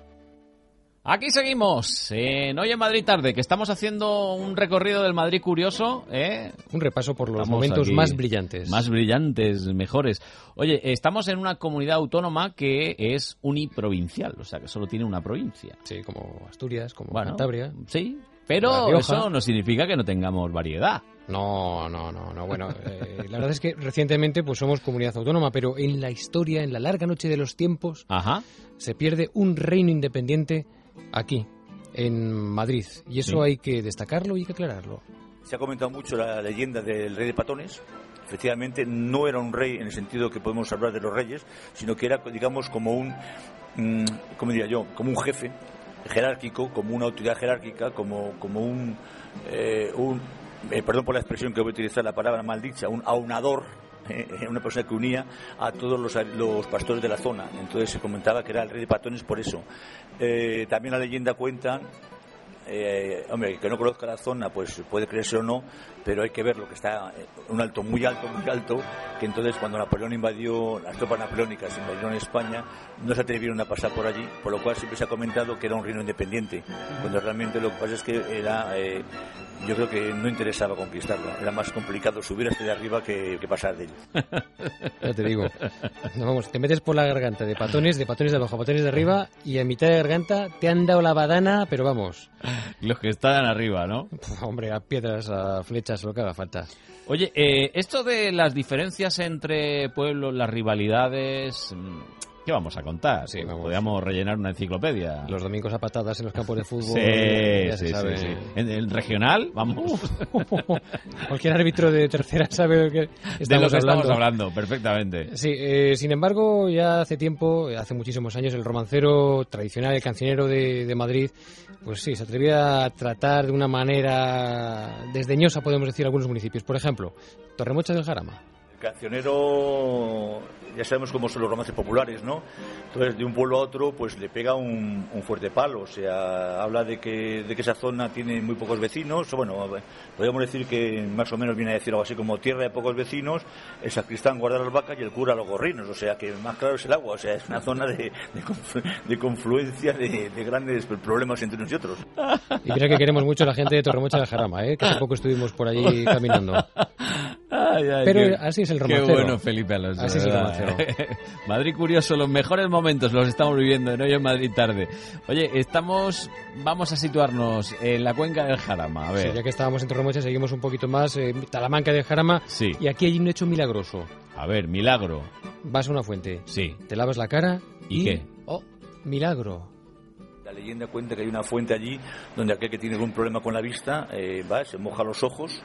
Aquí seguimos, en Hoy en Madrid Tarde, que estamos haciendo un recorrido del Madrid curioso. ¿eh? Un repaso por los Estamos momentos aquí más brillantes. Más brillantes, mejores. Oye, estamos en una comunidad autónoma que es uniprovincial, o sea, que solo tiene una provincia. Sí, como Asturias, como Bueno, Cantabria. Sí, pero eso no significa que no tengamos variedad. No, no, no, no. Bueno, eh, la verdad es que recientemente pues somos comunidad autónoma, pero en la historia, en la larga noche de los tiempos, Ajá. se pierde un reino independiente aquí, en Madrid. Y eso Sí. hay que destacarlo y hay que aclararlo. Se ha comentado mucho la leyenda del rey de Patones. Efectivamente, no era un rey en el sentido que podemos hablar de los reyes, sino que era, digamos, como un, mm, ¿cómo diría yo? Como un jefe jerárquico, como una autoridad jerárquica, como, como un, eh, un eh, perdón por la expresión que voy a utilizar, la palabra mal dicha, un aunador, eh, una persona que unía a todos los, pastores de la zona. Entonces se comentaba que era el rey de Patones por eso. Eh, también la leyenda cuenta eh, hombre, que no conozca la zona, pues puede creerse o no, pero hay que ver lo que está eh, un alto muy alto, muy alto, que entonces cuando Napoleón invadió, las tropas napoleónicas invadieron España, no se atrevieron a pasar por allí, por lo cual siempre se ha comentado que era un reino independiente, cuando realmente lo que pasa es que era, eh, yo creo que no interesaba conquistarlo. Era más complicado subir hasta de arriba que, que pasar de él. Ya te digo. No, vamos, te metes por la garganta de patones, de patones de abajo, patones de arriba, y a mitad de garganta te han dado la badana, pero vamos. Los que están arriba, ¿no? Puf, hombre, a piedras, a flechas, lo que haga falta. Oye, eh, esto de las diferencias entre pueblos, las rivalidades, mm, ¿qué vamos a contar? Sí, Podríamos rellenar una enciclopedia. Los domingos a patadas en los campos de fútbol. Sí, ya se sí, sabe. sí, sí. En el regional, vamos. Cualquier árbitro de tercera sabe de lo que estamos de lo que hablando. estamos hablando, perfectamente. Sí, eh, sin embargo, ya hace tiempo, hace muchísimos años, el romancero tradicional, el cancionero de, de Madrid, pues sí, se atrevía a tratar de una manera desdeñosa, podemos decir, algunos municipios. Por ejemplo, Torremocha del Jarama. El cancionero, ya sabemos cómo son los romances populares, ¿no? Entonces, de un pueblo a otro, pues le pega un, un fuerte palo. O sea, habla de que, de que esa zona tiene muy pocos vecinos. O Bueno, podríamos decir que más o menos viene a decir algo así como tierra de pocos vecinos, el sacristán guarda las vacas y el cura los gorrinos. O sea, que más claro es el agua. O sea, es una zona de, de, conflu- de confluencia de, de grandes problemas entre unos y otros. Y mira que queremos mucho a la gente de Torremocha del Jarama, ¿eh? que hace poco estuvimos por allí caminando. Ay, ay, Pero qué- así es el Qué romancero. bueno, Felipe Alonso. Así es el. Madrid curioso, los mejores momentos los estamos viviendo en hoy en Madrid tarde. Oye, estamos, vamos a situarnos en la cuenca del Jarama. A Sí, ver, ya que estábamos en Torremocha, seguimos un poquito más. eh, Talamanca del Jarama. Sí. Y aquí hay un hecho milagroso. a ver, milagro. Vas a una fuente, Sí. te lavas la cara ¿Y qué? Oh, milagro. La leyenda cuenta que hay una fuente allí donde aquel que tiene algún problema con la vista eh, va, se moja los ojos,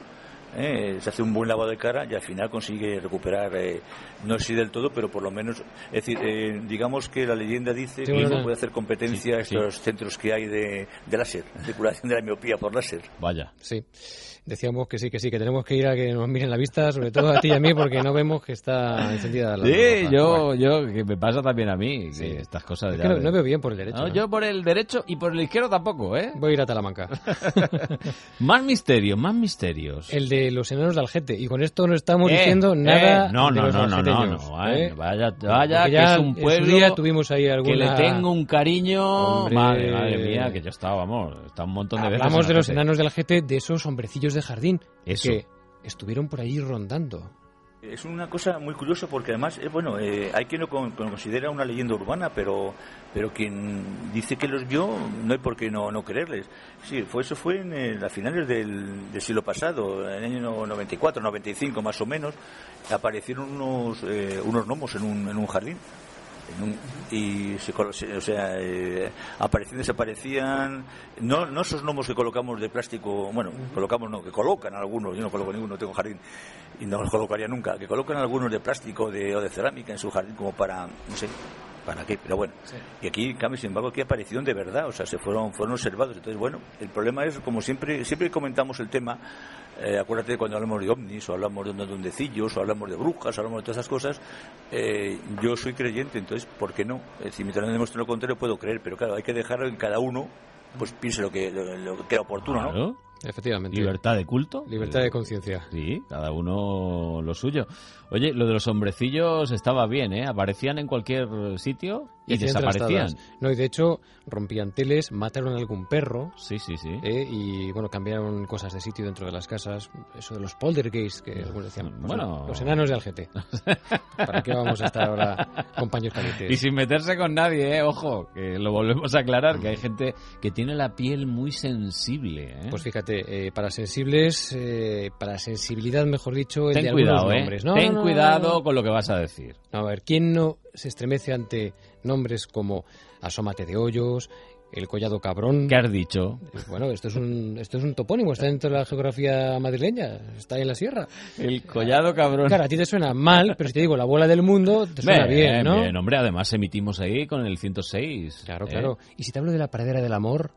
eh, se hace un buen lavado de cara y al final consigue recuperar, eh, no sé del todo, pero por lo menos, es decir, eh, digamos que la leyenda dice Sí, que no puede hacer competencia a sí. estos centros que hay de, de láser, de curación de la miopía por láser. Vaya. Sí. Decíamos que sí, que sí, que tenemos que ir a que nos miren la vista, sobre todo a ti y a mí, porque no vemos que está encendida la Sí, roja. yo, yo, que me pasa también a mí, que estas cosas Es ya que no, de- no veo bien por el derecho. No, ¿eh? yo por el derecho y por el izquierdo tampoco, ¿eh? Voy a ir a Talamanca. Más misterios, más misterios. El de los enanos de Algete. Y con esto no estamos Eh, diciendo eh, nada no, de no, los no, no, no, no, eh, vaya, vaya, Porque que ya es un pueblo día tuvimos ahí que alguna... le tengo un cariño. Hombre. Madre, madre mía, que yo estaba, vamos, está un montón de veces. Hablamos de los enanos del Algete, de esos hombrecillos de jardín Eso. que estuvieron por allí rondando. Es una cosa muy curiosa porque además, eh, bueno, eh, hay quien lo con- lo considera una leyenda urbana, pero pero quien dice que los vio, no hay por qué no, no creerles. Sí, fue, eso fue en el- a finales del, del siglo pasado, en el año 94, 95 más o menos, aparecieron unos, eh, unos gnomos en un, en un jardín. Y se- o sea eh, aparecían desaparecían. No no esos gnomos que colocamos de plástico bueno colocamos no que colocan algunos yo no coloco ninguno tengo jardín y no los colocaría nunca que colocan algunos de plástico de, o de cerámica en su jardín como para no sé para qué pero bueno y aquí en cambio sin embargo aquí aparecieron de verdad o sea se fueron fueron observados entonces bueno el problema es como siempre siempre comentamos el tema eh, acuérdate de cuando hablamos de ovnis o hablamos de duendecillos o hablamos de brujas o hablamos de todas esas cosas eh, yo soy creyente entonces ¿por qué no? es decir mientras no demuestre lo contrario puedo creer pero claro hay que dejar en cada uno pues piense lo que lo, lo que crea oportuno ¿no? Efectivamente. Libertad de culto. Libertad de conciencia. Sí, cada uno lo suyo. Oye, lo de los hombrecillos estaba bien, ¿eh? Aparecían en cualquier sitio y, desaparecían. trastadas. No, y de hecho rompían teles, mataron a algún perro. Sí, sí, sí. eh, y bueno, cambiaron cosas de sitio dentro de las casas. Eso de los poltergeists que algunos decían. Pues, Bueno. Los enanos de Algete. ¿Para qué vamos a estar ahora con paños calientes? Y sin meterse con nadie, ¿eh? Ojo, que lo volvemos a aclarar, que hay gente que tiene la piel muy sensible, ¿eh? Pues fíjate, eh, para sensibles, eh, para sensibilidad, mejor dicho, el Ten de cuidado, algunos ¿eh? nombres. No, Ten no, no, cuidado con lo que vas a decir. A ver, ¿quién no se estremece ante nombres como Asómate de Hoyos, El Collado Cabrón? ¿Qué has dicho? Bueno, esto es un, esto es un topónimo, está dentro de la geografía madrileña, está en la sierra. El Collado Cabrón. Claro, a ti te suena mal, pero si te digo la bola del mundo, te suena bien, ¿no? Bien, hombre, además emitimos ahí con el 106. Claro, ¿eh? claro. Y si te hablo de la pradera del amor,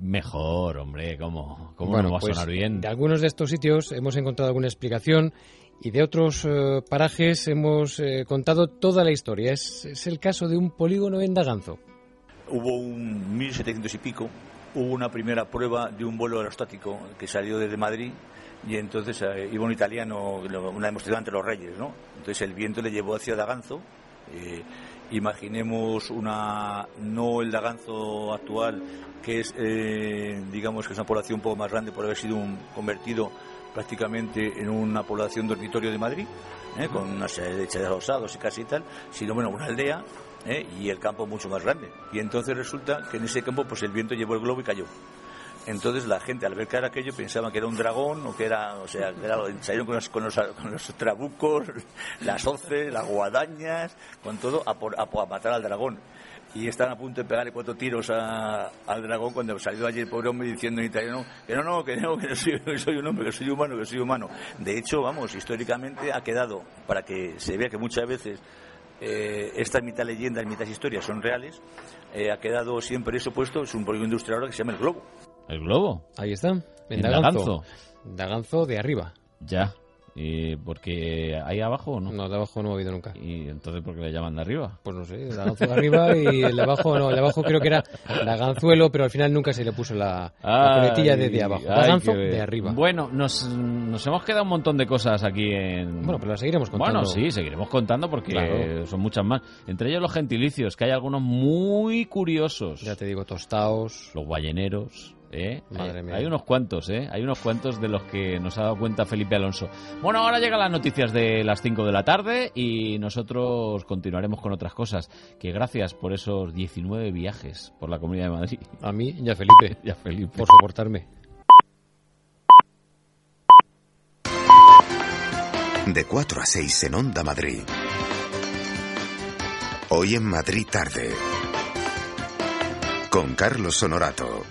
Mejor, hombre, ¿cómo, cómo Bueno, no va a pues, sonar bien? De algunos de estos sitios hemos encontrado alguna explicación y de otros eh, parajes hemos eh, contado toda la historia. Es, es el caso de un polígono en Daganzo. hubo un 1700 y pico, hubo una primera prueba de un vuelo aerostático que salió desde Madrid y entonces eh, iba un italiano, una demostración ante los reyes, ¿no? Entonces el viento le llevó hacia Daganzo Eh, imaginemos una no el Daganzo actual que es eh, digamos que es una población un poco más grande por haber sido un, convertido prácticamente en una población dormitorio de Madrid ¿eh? con una serie de rosados y casi tal sino bueno una aldea ¿eh? y el campo mucho más grande y entonces resulta que en ese campo pues el viento llevó el globo y cayó entonces la gente al ver que era aquello pensaba que era un dragón o que era, o sea, que era, salieron con los, con los, con los trabucos, las hoces, las guadañas, con todo a, por, a, a matar al dragón. Y están a punto de pegarle cuatro tiros a- al dragón cuando salió allí el pobre hombre diciendo en italiano que no, no, que no, que no soy, que soy un hombre, que soy humano, que soy humano. De hecho, vamos, históricamente ha quedado, para que se vea que muchas veces eh, estas mitad leyendas, mitad historias son reales, eh, ha quedado siempre eso puesto, es un polígono industrial ahora que se llama el Globo. ¿El globo? Ahí está. En En Daganzo. Daganzo de arriba. Ya. ¿Y porque ahí abajo o no? No, de abajo no ha habido nunca. ¿Y entonces por qué le llaman de arriba? Pues no sé, Daganzo de arriba y el de abajo no, el de abajo creo que era Daganzuelo, pero al final nunca se le puso la, coletilla de, de abajo. qué- de arriba. Bueno, nos, nos hemos quedado un montón de cosas aquí en... Bueno, pero las seguiremos contando. Bueno, sí, seguiremos contando porque Claro. son muchas más. Entre ellos los gentilicios, que hay algunos muy curiosos. Ya te digo, tostaos. Los balleneros. ¿Eh? Madre hay, mía. hay unos cuantos, ¿eh? Hay unos cuantos de los que nos ha dado cuenta Felipe Alonso. Bueno, ahora llegan las noticias de las 5 de la tarde y nosotros continuaremos con otras cosas. Que gracias por esos 19 viajes por la Comunidad de Madrid. A mí y a Felipe. Y a Felipe. Por soportarme. De 4 a 6 en Onda Madrid. Hoy en Madrid tarde. Con Carlos Honorato.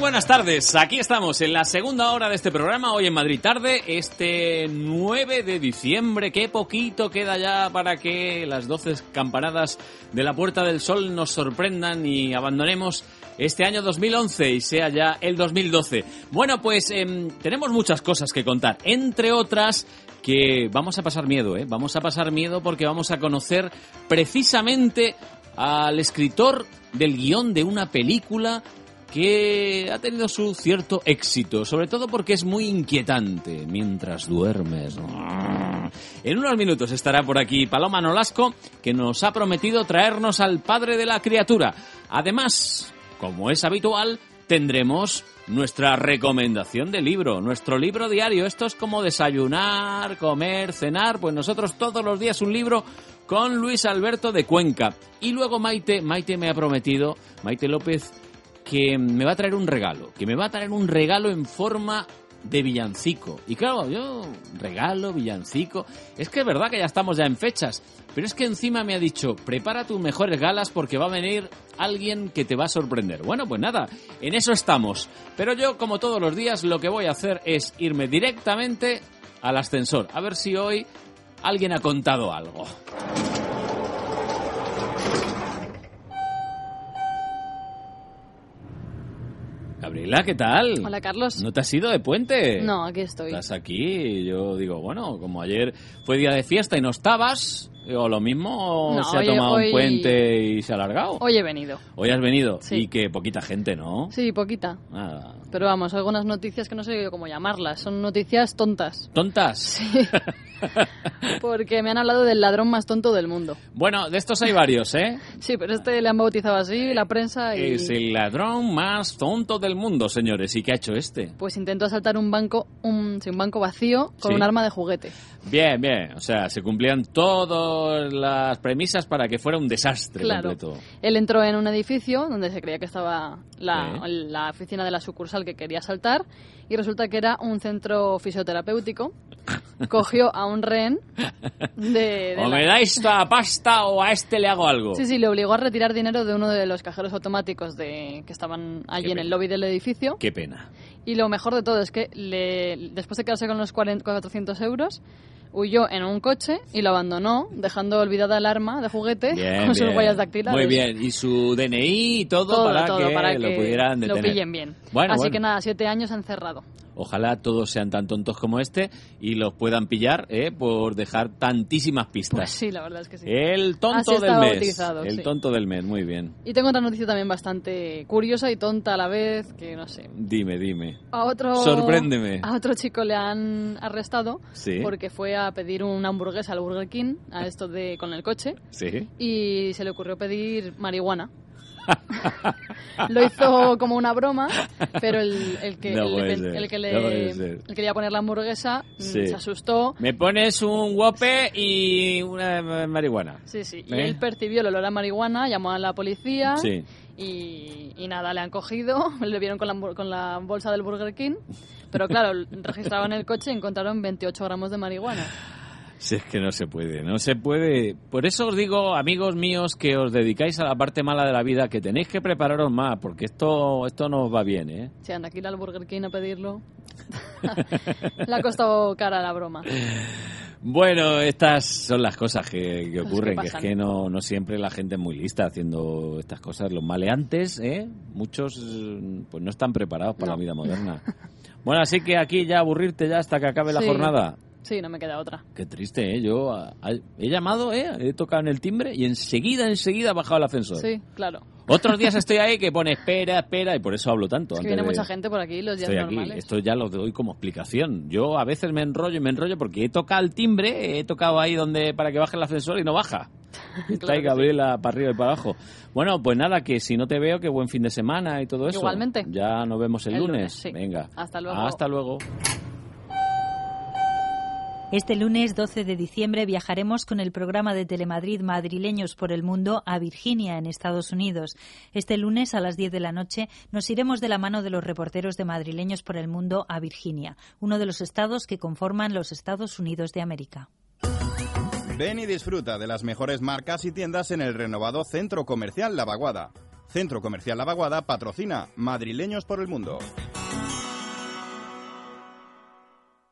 Buenas tardes, aquí estamos en la segunda hora de este programa, hoy en Madrid tarde, este 9 de diciembre, qué poquito queda ya para que las 12 campanadas de la Puerta del Sol nos sorprendan y abandonemos este año 2011 y sea ya el 2012. Bueno, pues em, tenemos muchas cosas que contar, entre otras que vamos a pasar miedo, ¿eh? Vamos a pasar miedo porque vamos a conocer precisamente al escritor del guion de una película que ha tenido su cierto éxito, sobre todo porque es muy inquietante mientras duermes. En unos minutos estará por aquí Paloma Nolasco, que nos ha prometido traernos al padre de la criatura. Además, como es habitual, tendremos nuestra recomendación de libro, nuestro libro diario. Esto es como desayunar, comer, cenar, pues nosotros todos los días un libro con Luis Alberto de Cuenca. Y luego Maite, Maite me ha prometido, Maite López, que me va a traer un regalo, que me va a traer un regalo en forma de villancico. Y claro, yo, regalo, villancico, es que es verdad que ya estamos ya en fechas, pero es que encima me ha dicho, prepara tus mejores galas porque va a venir alguien que te va a sorprender. Bueno, pues nada, en eso estamos. Pero yo, como todos los días, lo que voy a hacer es irme directamente al ascensor, a ver si hoy alguien ha contado algo. Gabriela, ¿qué tal? Hola, Carlos. ¿No te has ido de puente? No, aquí estoy. Estás aquí yo digo, bueno, como ayer fue día de fiesta y no estabas, o lo mismo No, se ha tomado hoy- un puente y se ha alargado. Hoy he venido. Hoy has venido Sí. y que poquita gente, ¿no? Sí, poquita. Nada. Pero vamos, algunas noticias que no sé cómo llamarlas. Son noticias tontas. ¿Tontas? Sí. Porque me han hablado del ladrón más tonto del mundo. Bueno, de estos hay varios, ¿eh? Sí, pero este le han bautizado así, la prensa, y Es el ladrón más tonto del mundo, señores. ¿Y qué ha hecho este? pues intentó asaltar un banco, un, sí, un banco vacío con Sí. un arma de juguete. Bien, bien. O sea, se cumplían todas las premisas para que fuera un desastre Claro. completo. Él entró en un edificio donde se creía que estaba la, Sí. la oficina de la sucursal que quería asaltar y resulta que era un centro fisioterapéutico. Cogió a un rehén de... de o la- me dais esta pasta o a este le hago algo. Sí, sí, le obligó a retirar dinero de uno de los cajeros automáticos de que estaban allí Qué en el lobby del edificio. Qué pena. Y lo mejor de todo es que le, después de quedarse con los 40 400 euros, huyó en un coche y lo abandonó, dejando olvidada el arma de juguete Bien, con sus bien. huellas dactilares. Muy bien. Y su DNI y todo, Todo, para, todo, que para lo pudieran lo detener. pillen bien. Bueno, Así bueno. que nada, siete años encerrado. Ojalá todos sean tan tontos como este y los puedan pillar ¿eh? por dejar tantísimas pistas. Pues sí, la verdad es que sí. El tonto del mes. el sí. tonto del mes, muy bien. Y tengo otra noticia también bastante curiosa y tonta a la vez, que no sé. Dime, dime. A otro, Sorpréndeme. A otro chico le han arrestado Sí. porque fue a pedir una hamburguesa al Burger King, a esto de con el coche, Sí. y se le ocurrió pedir marihuana. Lo hizo como una broma, pero el, el que, No el, que le puede ser. el que iba a poner la hamburguesa mm, Sí. se asustó. Me pones un guape y una marihuana. Sí, sí. Y ¿Eh? él percibió el olor a marihuana, llamó a la policía Sí. y, y nada, le han cogido, le vieron con la, con la bolsa del Burger King, pero claro, registraron el coche y encontraron 28 gramos de marihuana. Si es que no se puede, no se puede. Por eso os digo, amigos míos, que os dedicáis a la parte mala de la vida, que tenéis que prepararos más, porque esto, esto no os va bien, ¿eh? Si anda aquí al Burger King a pedirlo, le ha costado cara la broma. Bueno, estas son las cosas que, que ocurren, que, es que no, no siempre la gente es muy lista haciendo estas cosas. Los maleantes, ¿eh? Muchos eh, pues no están preparados para la vida moderna. Bueno, así que aquí ya aburrirte ya hasta que acabe la jornada. Sí, no me queda otra. Qué triste, ¿eh? Yo a- a- he llamado, ¿eh? He tocado en el timbre y enseguida, enseguida ha bajado el ascensor. Sí, claro. Otros días estoy ahí que pone espera, espera, y por eso hablo tanto. Es que viene de- mucha gente por aquí los días Estoy aquí. Esto ya lo doy como explicación. Yo a veces me enrollo y me enrollo porque he tocado el timbre, he tocado ahí donde para que baje el ascensor y no baja. Está ahí Gabriela para arriba y para abajo. Bueno, pues nada, que si no te veo, que buen fin de semana y todo eso. Igualmente. Ya nos vemos el, El lunes. lunes, sí. Venga. Hasta luego. Hasta luego. Este lunes 12 de diciembre viajaremos con el programa de Telemadrid Madrileños por el Mundo a Virginia, en Estados Unidos. Este lunes a las 10 de la noche nos iremos de la mano de los reporteros de Madrileños por el Mundo a Virginia, uno de los estados que conforman los Estados Unidos de América. Ven y disfruta de las mejores marcas y tiendas en el renovado Centro Comercial La Vaguada. Centro Comercial La Vaguada patrocina Madrileños por el Mundo.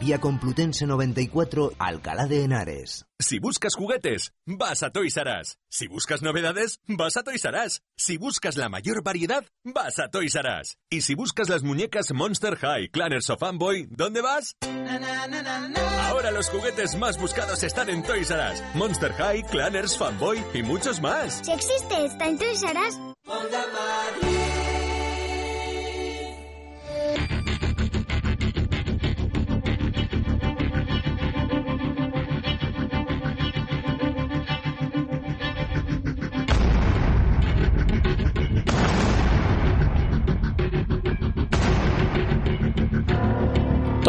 Vía Complutense 94, Alcalá de Henares. Si buscas juguetes, vas a Toys R Us. Si buscas novedades, vas a Toys R Us. Si buscas la mayor variedad, vas a Toys R Us. Y si buscas las muñecas Monster High, Clanners o Fanboy, ¿dónde vas? Ahora los juguetes más buscados están en Toys R Us. Monster High, Clanners, Fanboy y muchos más. Si existe esta en Toys R Us.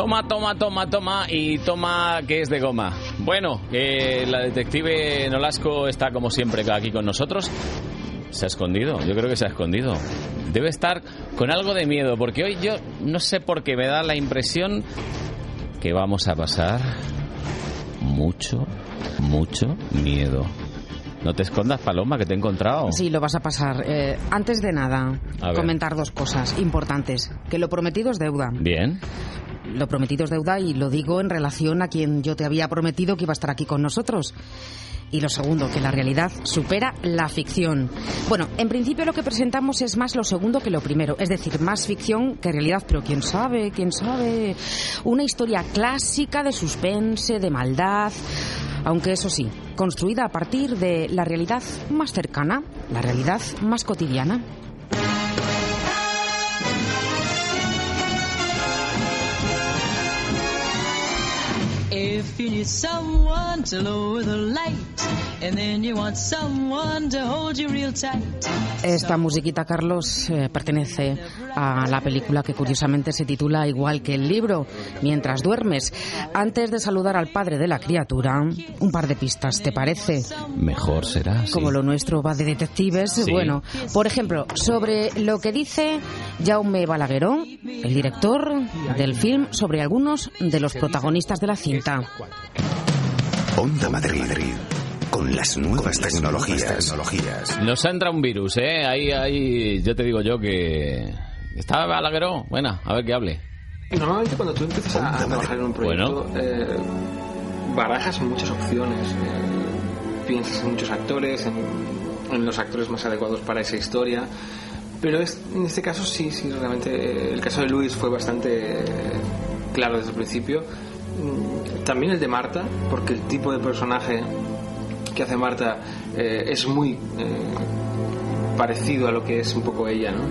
Toma, toma, toma, toma y toma que es de goma. Bueno, que la detective Nolasco está como siempre aquí con nosotros. Se ha escondido, yo creo que se ha escondido. Debe estar con algo de miedo, porque hoy yo no sé por qué me da la impresión que vamos a pasar mucho, mucho miedo. No te escondas, Paloma, que te he encontrado. Sí, lo vas a pasar. Eh, antes de nada, comentar dos cosas importantes. Que lo prometido es deuda. Bien. Lo prometido es deuda y lo digo en relación a quien yo te había prometido que iba a estar aquí con nosotros. Y lo segundo, que la realidad supera la ficción. Bueno, en principio lo que presentamos es más lo segundo que lo primero, es decir, más ficción que realidad, pero quién sabe, quién sabe. Una historia clásica de suspense, de maldad, aunque eso sí, construida a partir de la realidad más cercana, la realidad más cotidiana. And then you want someone to hold you real tight. Esta musiquita, Carlos, eh, pertenece a la película que curiosamente se titula igual que el libro, Mientras duermes. Antes de saludar al padre de la criatura, un par de pistas, ¿te parece? Mejor será. sí. Como lo nuestro va de detectives. Sí. Bueno, por ejemplo, sobre lo que dice Jaume Balagueró, el director del film, sobre algunos de los protagonistas de la cinta. Onda Madrid. Con las nuevas tecnologías. Nos entra un virus, ¿eh? Ahí, ahí, yo te digo yo que... ¿Está Balagueró? Buena, a ver que hable. Normalmente cuando tú empiezas a, a trabajar en un proyecto, eh, barajas muchas opciones, eh, piensas en muchos actores, en, en los actores más adecuados para esa historia, pero es- en este caso sí, sí, realmente eh, el caso de Luis fue bastante eh, claro desde el principio. Mm, También el de Marta, porque el tipo de personaje que hace Marta eh, es muy eh, parecido a lo que es un poco ella, ¿no?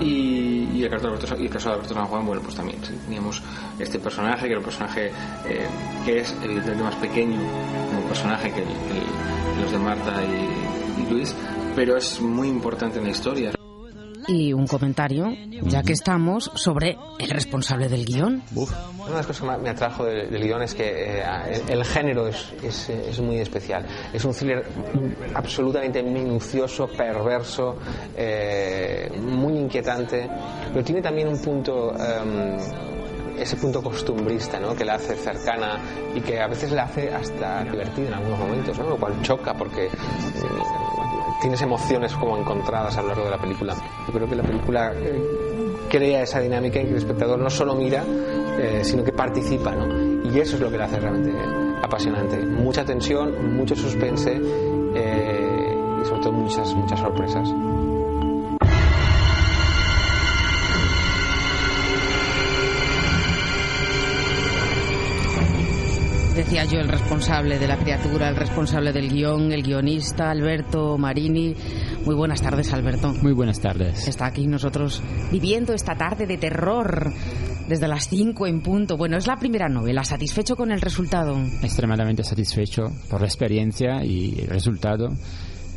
Y, el, caso de Alberto, y San Juan, bueno, pues también teníamos este personaje, que era un personaje eh, que es evidentemente más pequeño como personaje que los de Marta y, y Luis, pero es muy importante en la historia. Y un comentario, ya que estamos, sobre el responsable del guion. Una de las cosas que más me atrajo del, del guion es que eh, el, el género es, es, eh, es muy especial. Es un thriller absolutamente minucioso, perverso, eh, muy inquietante, pero tiene también un punto... em, ese punto costumbrista ¿no? que la hace cercana y que a veces la hace hasta divertida en algunos momentos, ¿no? lo cual choca porque mm, tienes emociones como encontradas a lo largo de la película. Yo creo que la película eh, crea esa dinámica en que el espectador no solo mira, eh, sino que participa, ¿no? Y eso es lo que la hace realmente apasionante. Mucha tensión, mucho suspense eh, y sobre todo muchas, muchas sorpresas. Decía yo el responsable de la criatura, el responsable del guion, el guionista, Alberto Marini. Muy buenas tardes, Alberto. Muy buenas tardes. Está aquí nosotros viviendo esta tarde de terror desde las 5 en punto. Bueno, es la primera novela. ¿Satisfecho con el resultado? Extremadamente satisfecho por la experiencia y el resultado.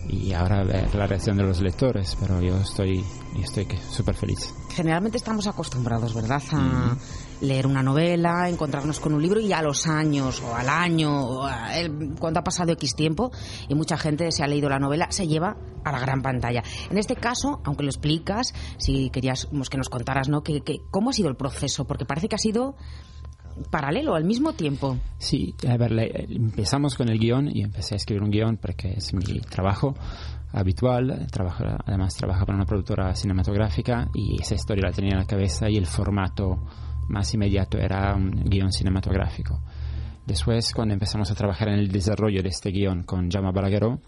Y ahora ver la reacción de los lectores, pero yo estoy, estoy súper feliz. Generalmente estamos acostumbrados, ¿verdad? A leer una novela, encontrarnos con un libro y a los años o al año, o a el- cuando ha pasado X tiempo y mucha gente se ha leído la novela, se lleva a la gran pantalla. En este caso, aunque lo explicas, si queríamos que nos contaras, ¿no? Que, que- ¿Cómo ha sido el proceso? Porque parece que ha sido paralelo, al mismo tiempo. Sí, a ver, le- empezamos con el guion y empecé a escribir un guion porque es mi trabajo habitual. Trabajo, además trabajo para una productora cinematográfica y esa historia la tenía en la cabeza y el formato más inmediato era un guion cinematográfico. Después, cuando empezamos a trabajar en el desarrollo de este guion con Jaume Balagueró,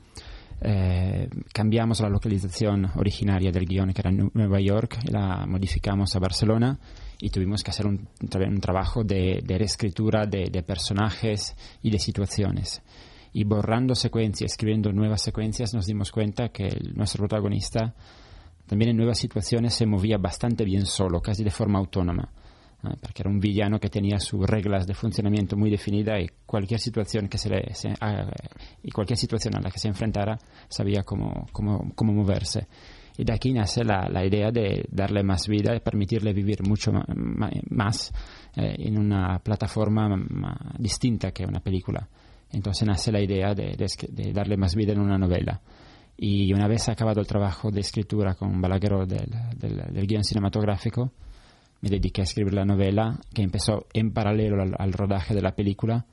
eh, cambiamos la localización originaria del guion, que era Nueva York, y la modificamos a Barcelona y tuvimos que hacer un, un trabajo de, de reescritura de, de personajes y de situaciones. Y borrando secuencias, escribiendo nuevas secuencias, nos dimos cuenta que el- nuestro protagonista también en nuevas situaciones se movía bastante bien solo, casi de forma autónoma. ¿eh? porque era un villano que tenía sus reglas de funcionamiento muy definidas y cualquier situación que se le se- a- y cualquier situación a la que se enfrentara sabía cómo, cómo, cómo moverse y de aquí nace la, la idea de darle más vida y permitirle vivir mucho más eh, en una plataforma ma- distinta que una película. Entonces nace la idea de, de de darle más vida en una novela. Y una vez acabado el trabajo de escritura con Balagueró del, del, del guion cinematográfico me dediqué a escribir la novela que empezó en paralelo al, al rodaje de la película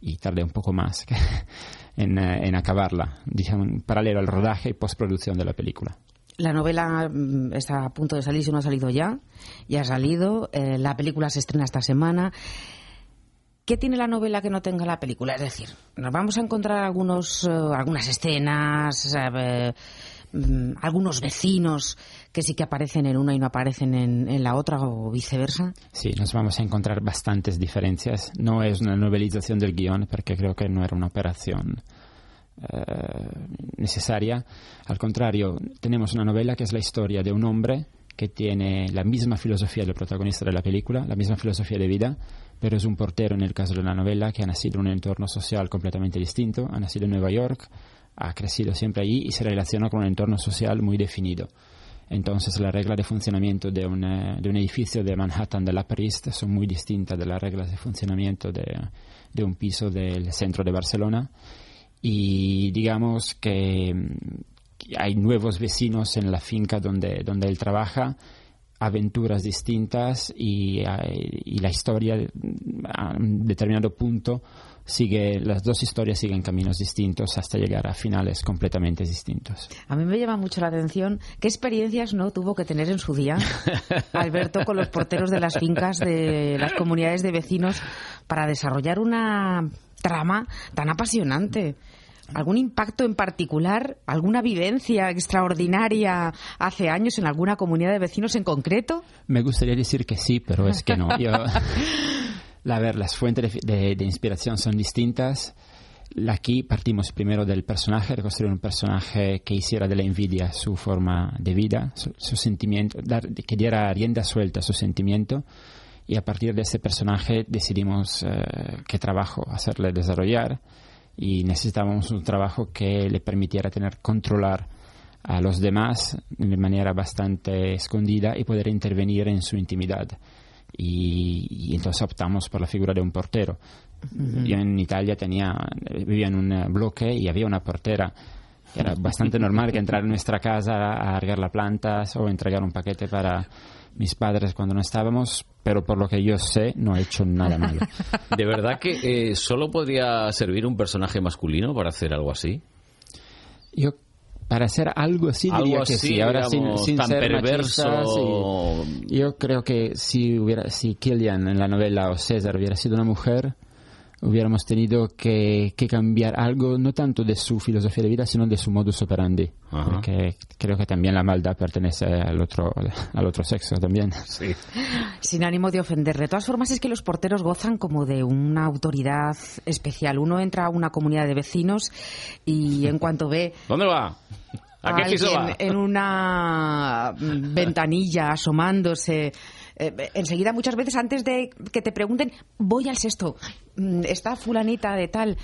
y tardé un poco más en, eh, en acabarla, digamos, en paralelo al rodaje y postproducción de la película. La novela mm, está a punto de salir, si no ha salido ya, ya ha salido. eh, la película se estrena esta semana. ¿Qué tiene la novela que no tenga la película? Es decir, nos vamos a encontrar algunos, eh, algunas escenas, mm, algunos vecinos que sí que aparecen en una y no aparecen en, en la otra o viceversa. Sí, nos vamos a encontrar bastantes diferencias. No es una novelización del guion porque creo que no era una operación necesaria. Al contrario, tenemos una novela que es la historia de un hombre que tiene la misma filosofía del protagonista de la película, la misma filosofía de vida, pero es un portero en el caso de la novela que ha nacido en un entorno social completamente distinto, ha nacido en Nueva York, ha crecido siempre allí y se relaciona con un entorno social muy definido. Entonces las reglas de funcionamiento de un, eh, de un edificio de Manhattan de la East son muy distintas de las reglas de funcionamiento de, de un piso del centro de Barcelona. Y digamos que mm, hay nuevos vecinos en la finca donde, donde él trabaja, aventuras distintas y, y la historia mm, a un determinado punto sigue, las dos historias siguen caminos distintos hasta llegar a finales completamente distintos. A mí me llama mucho la atención qué experiencias no tuvo que tener en su día Alberto con los porteros de las fincas de las comunidades de vecinos para desarrollar una trama tan apasionante. ¿Algún impacto en particular? ¿Alguna vivencia extraordinaria hace años en alguna comunidad de vecinos en concreto? Me gustaría decir que sí, pero es que no. Yo, la ver, las fuentes de, de, de, inspiración son distintas. Aquí partimos primero del personaje, de construir un personaje que hiciera de la envidia su forma de vida, su, su sentimiento, dar, que diera rienda suelta a su sentimiento. Y a partir de ese personaje decidimos eh, qué trabajo hacerle desarrollar y necesitábamos un trabajo que le permitiera tener controlar a los demás de manera bastante escondida y poder intervenir en su intimidad. Y, y entonces optamos por la figura de un portero. Uh -huh. Yo en Italia tenía, vivía en un bloque y había una portera. Era bastante normal que entrar en nuestra casa a regar las plantas o entregar un paquete para mis padres cuando no estábamos, pero por lo que yo sé, no he hecho nada malo. ¿De verdad que eh, solo podría servir un personaje masculino para hacer algo así? Yo para hacer algo así algo diría así, que sí ahora digamos, sin, sin tan ser perverso machista, sí. yo creo que si hubiera si Killian en la novela o César hubiera sido una mujer hubiéramos tenido que, que, cambiar algo, no tanto de su filosofía de vida, sino de su modus operandi. Ajá. Porque creo que también la maldad pertenece al otro, al otro sexo también. Sí. Sin ánimo de ofender. De todas formas, es que los porteros gozan como de una autoridad especial. Uno entra a una comunidad de vecinos y en cuanto ve... ¿Dónde va? ¿A qué piso va? en una ventanilla asomándose eh, enseguida muchas veces antes de que te pregunten voy al sexto mm, está fulanita de tal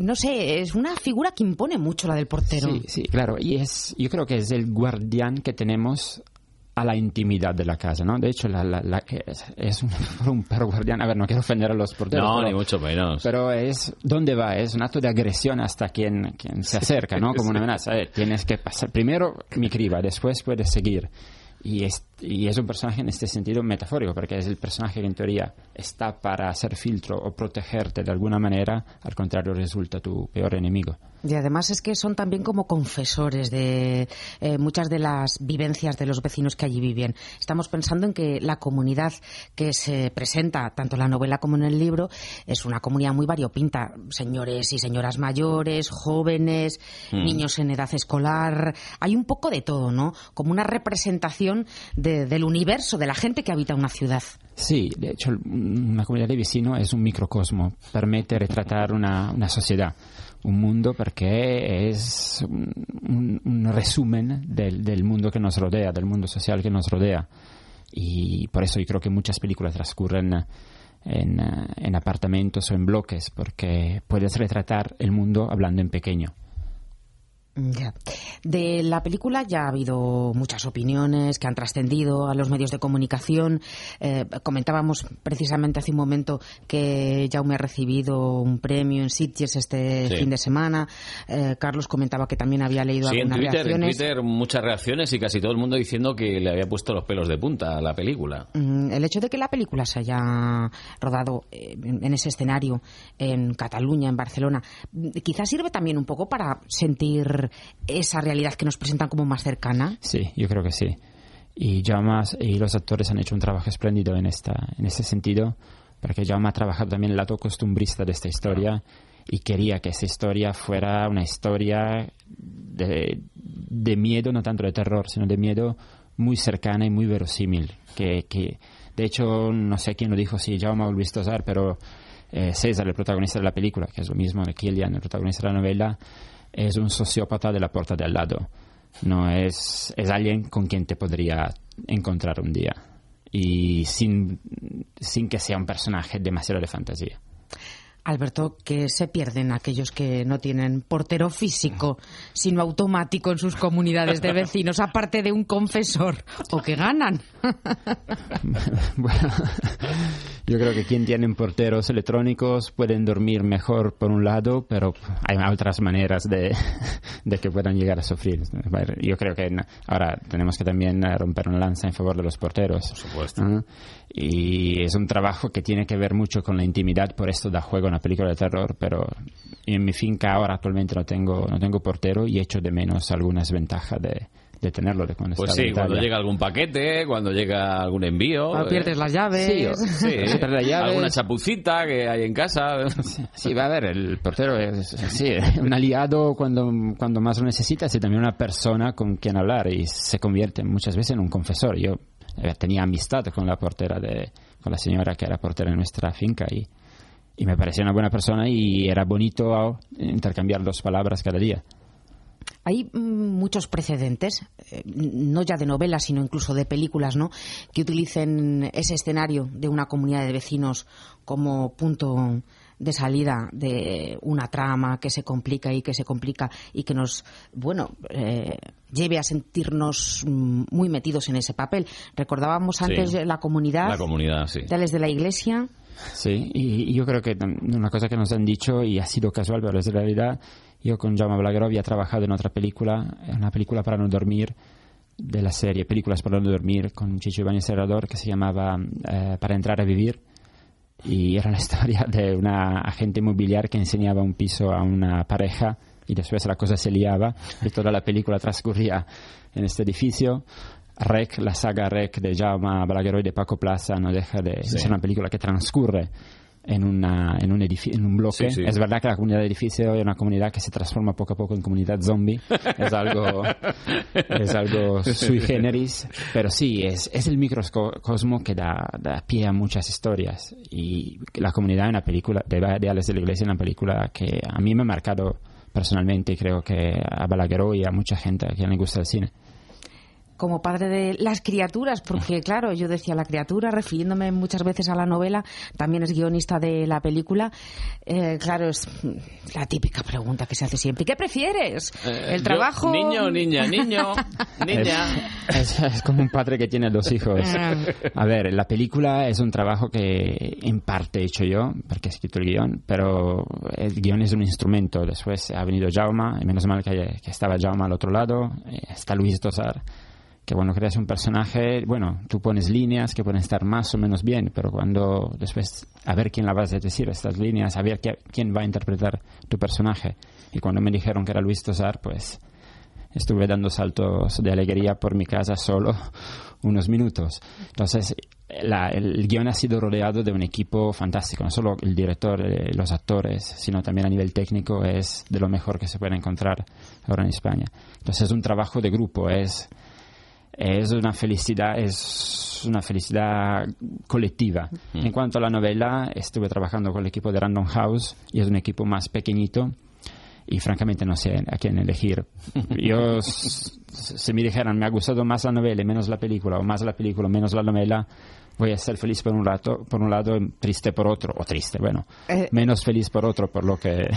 no sé es una figura que impone mucho la del portero sí sí claro y es yo creo que es el guardián que tenemos a la intimidad de la casa, ¿no? De hecho, la, la, la, es, es un, un, perro guardián. A ver, no quiero ofender a los porteros. No, pero, ni mucho menos. Pero es, ¿dónde va? Es un acto de agresión hasta quien, quien se acerca, ¿no? Como una amenaza. Eh, tienes que pasar. Primero mi criba, después puedes seguir. Y es, y es un personaje en este sentido metafórico, porque es el personaje que en teoría está para hacer filtro o protegerte de alguna manera, al contrario resulta tu peor enemigo. Y además es que son también como confesores de eh, muchas de las vivencias de los vecinos que allí viven. Estamos pensando en que la comunidad que se presenta, tanto en la novela como en el libro, es una comunidad muy variopinta. Señores y señoras mayores, jóvenes, mm. niños en edad escolar. Hay un poco de todo, ¿no? Como una representación de, del universo, de la gente que habita una ciudad. Sí, de hecho, una comunidad de vecinos es un microcosmo. Permite retratar una, una sociedad un mundo porque es un, un resumen del, del, mundo que nos rodea, del mundo social que nos rodea. Y por eso yo creo que muchas películas transcurren en, en apartamentos o en bloques, porque puedes retratar el mundo hablando en pequeño. Ya. De la película ya ha habido muchas opiniones que han trascendido a los medios de comunicación. Eh, comentábamos precisamente hace un momento que Jaume ha recibido un premio en Sitges este sí. fin de semana. Eh, Carlos comentaba que también había leído sí, algunas en Twitter, reacciones. En Twitter muchas reacciones y casi todo el mundo diciendo que le había puesto los pelos de punta a la película. Mm, el hecho de que la película se haya rodado eh, en, en ese escenario en Cataluña, en Barcelona, quizás sirve también un poco para sentir esa realidad que nos presentan como más cercana? Sí, yo creo que sí. Y Jaume y los actores han hecho un trabajo espléndido en, esta, en este sentido, porque Jaume ha trabajado también el lado costumbrista de esta historia y quería que esa historia fuera una historia de, de miedo, no tanto de terror, sino de miedo muy cercana y muy verosímil. Que, que de hecho, no sé quién lo dijo, si Jaume o visto usar, pero eh, César, el protagonista de la película, que es lo mismo de Killian, el protagonista de la novela, es un sociópata de la puerta de al lado. No es, es alguien con quien te podría encontrar un día. Y sin, sin que sea un personaje demasiado de fantasía. Alberto, que se pierden aquellos que no tienen portero físico, sino automático en sus comunidades de vecinos, aparte de un confesor, o que ganan. bueno, yo creo que quien tiene porteros electrónicos pueden dormir mejor por un lado, pero hay otras maneras de, de que puedan llegar a sufrir. Yo creo que ahora tenemos que también romper una lanza en favor de los porteros. Por supuesto. ¿no? Y es un trabajo que tiene que ver mucho con la intimidad, por esto da juego una película de terror, pero en mi finca ahora actualmente no tengo, no tengo portero y echo de menos algunas ventajas de, de tenerlo de cuando Pues sí, en cuando llega algún paquete, cuando llega algún envío. Cuando eh, pierdes las llaves. Sí, o- sí, las llaves. alguna chapucita que hay en casa. Sí, va a ver, el portero es sí, un aliado cuando, cuando más lo necesitas y también una persona con quien hablar y se convierte muchas veces en un confesor. Yo eh, tenía amistad con la portera de, con la señora que era portera en nuestra finca y, y me parecía una buena persona y era bonito intercambiar dos palabras cada día. Hay mm, muchos precedentes, eh, no ya de novelas, sino incluso de películas, ¿no? Que utilicen ese escenario de una comunidad de vecinos como punto de salida de una trama que se complica y que se complica y que nos, bueno, eh, lleve a sentirnos mm, muy metidos en ese papel. Recordábamos Sí. antes la comunidad, La comunidad, sí. tales de la iglesia. Sí, y, y yo creo que una cosa que nos han dicho, y ha sido casual, pero es realidad, yo con Jaume Blaguero había trabajado en otra película, en una película para no dormir, de la serie Películas para no dormir, con Chicho Ibáñez Serrador, que se llamaba eh, Para entrar a vivir, y era la historia de una agente inmobiliaria que enseñaba un piso a una pareja y después la cosa se liaba y toda la película transcurría en este edificio. Rec, la saga Rec de Jaume Balagueró y de Paco Plaza no deja de Sí. ser una película que transcurre en, una, en, un, en un bloque. Sí, sí. Es verdad que la comunidad de edificio es una comunidad que se transforma poco a poco en comunidad zombie. Es algo, es algo sui generis. Pero sí, es, es el microcosmo que da, da pie a muchas historias. Y la comunidad en la película, de, de Alex de la Iglesia, en una película que a mí me ha marcado personalmente y creo que a Balagueró y a mucha gente a quien le gusta el cine. Como padre de las criaturas, porque claro, yo decía la criatura, refiriéndome muchas veces a la novela, también es guionista de la película. Eh, claro, es la típica pregunta que se hace siempre. ¿Qué prefieres? Eh, ¿El yo- trabajo? niño, niña, niño, niña. Es, es como un padre que tiene dos hijos. A ver, la película es un trabajo que en parte he hecho yo, porque he escrito el guion, pero el guion es un instrumento. Después ha venido Jauma, y menos mal que, que estaba Jauma al otro lado. eh, Está Luis Tosar, que cuando creas un personaje, bueno, tú pones líneas que pueden estar más o menos bien, pero cuando después a ver quién la vas a decir estas líneas, a ver qué- quién va a interpretar tu personaje. Y cuando me dijeron que era Luis Tosar, pues estuve dando saltos de alegría por mi casa solo unos minutos. Entonces, la- el guion ha sido rodeado de un equipo fantástico, no solo el director, eh, los actores, sino también a nivel técnico es de lo mejor que se puede encontrar ahora en España. Entonces, es un trabajo de grupo, es es una felicidad, es una felicidad colectiva. En cuanto a la novela, estuve trabajando con el equipo de Random House y es un equipo más pequeñito y francamente no sé a quién elegir. Yo, si me dijeran, me ha gustado más la novela y menos la película, o más la película, menos la novela, voy a ser feliz por un rato, por un lado, triste por otro, o triste, bueno, Eh. menos feliz por otro, por lo que...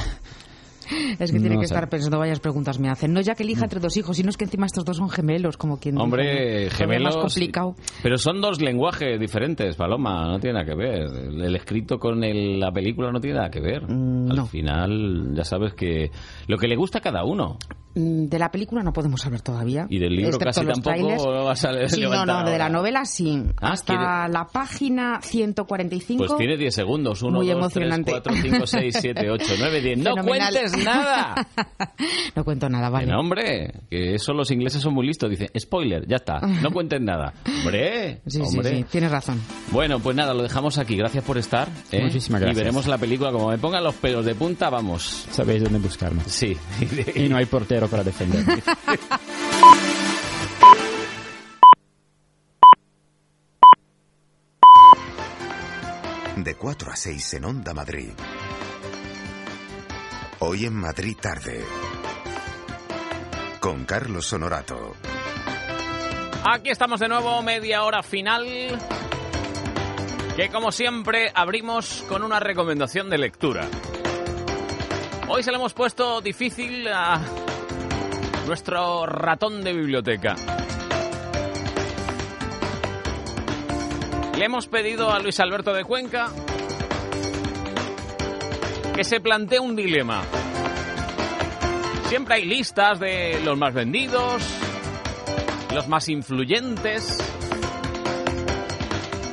Es que tiene No que sé. estar pensando varias preguntas me hacen. No ya que elija entre dos hijos, sino es que encima estos dos son gemelos, como quien dice, Hombre, ¿no? Todavía gemelos. más complicado. Pero son dos lenguajes diferentes, Paloma, no tiene nada que ver. El, escrito con el- la película no tiene nada que ver. Mm, Al final, ya sabes que lo que le gusta a cada uno. Mm, De la película no podemos hablar todavía. Y del libro casi tampoco trailers. vas a Sí, no, no, de la novela sí. Ah, Hasta ¿quiere- la página 145. Pues tiene 10 segundos. 1, Muy 2, 3, emocionante. 4, 5, 6, 7, 8, 9, 10. ¡No Fenomenal. cuentes nada! no cuento nada, vale. Que no, hombre, que eso los ingleses son muy listos. Dicen, spoiler, ya está. No cuentes nada. Hombre, Sí, sí, hombre. sí, tienes razón. Bueno, pues nada, lo dejamos aquí. Gracias por estar. ¿eh? Muchísimas Y gracias. veremos la película. Como me pongan los pelos de punta, vamos. Sabéis dónde buscarme. Sí. Y no hay portero para defenderme. De 4 a 6 en Onda Madrid. Hoy en Madrid tarde. Con Carlos Honorato. Aquí estamos de nuevo, media hora final. que como siempre abrimos con una recomendación de lectura. Hoy se lo hemos puesto difícil a nuestro ratón de biblioteca. Le hemos pedido a Luis Alberto de Cuenca que se plantee un dilema. Siempre hay listas de los más vendidos, los más influyentes,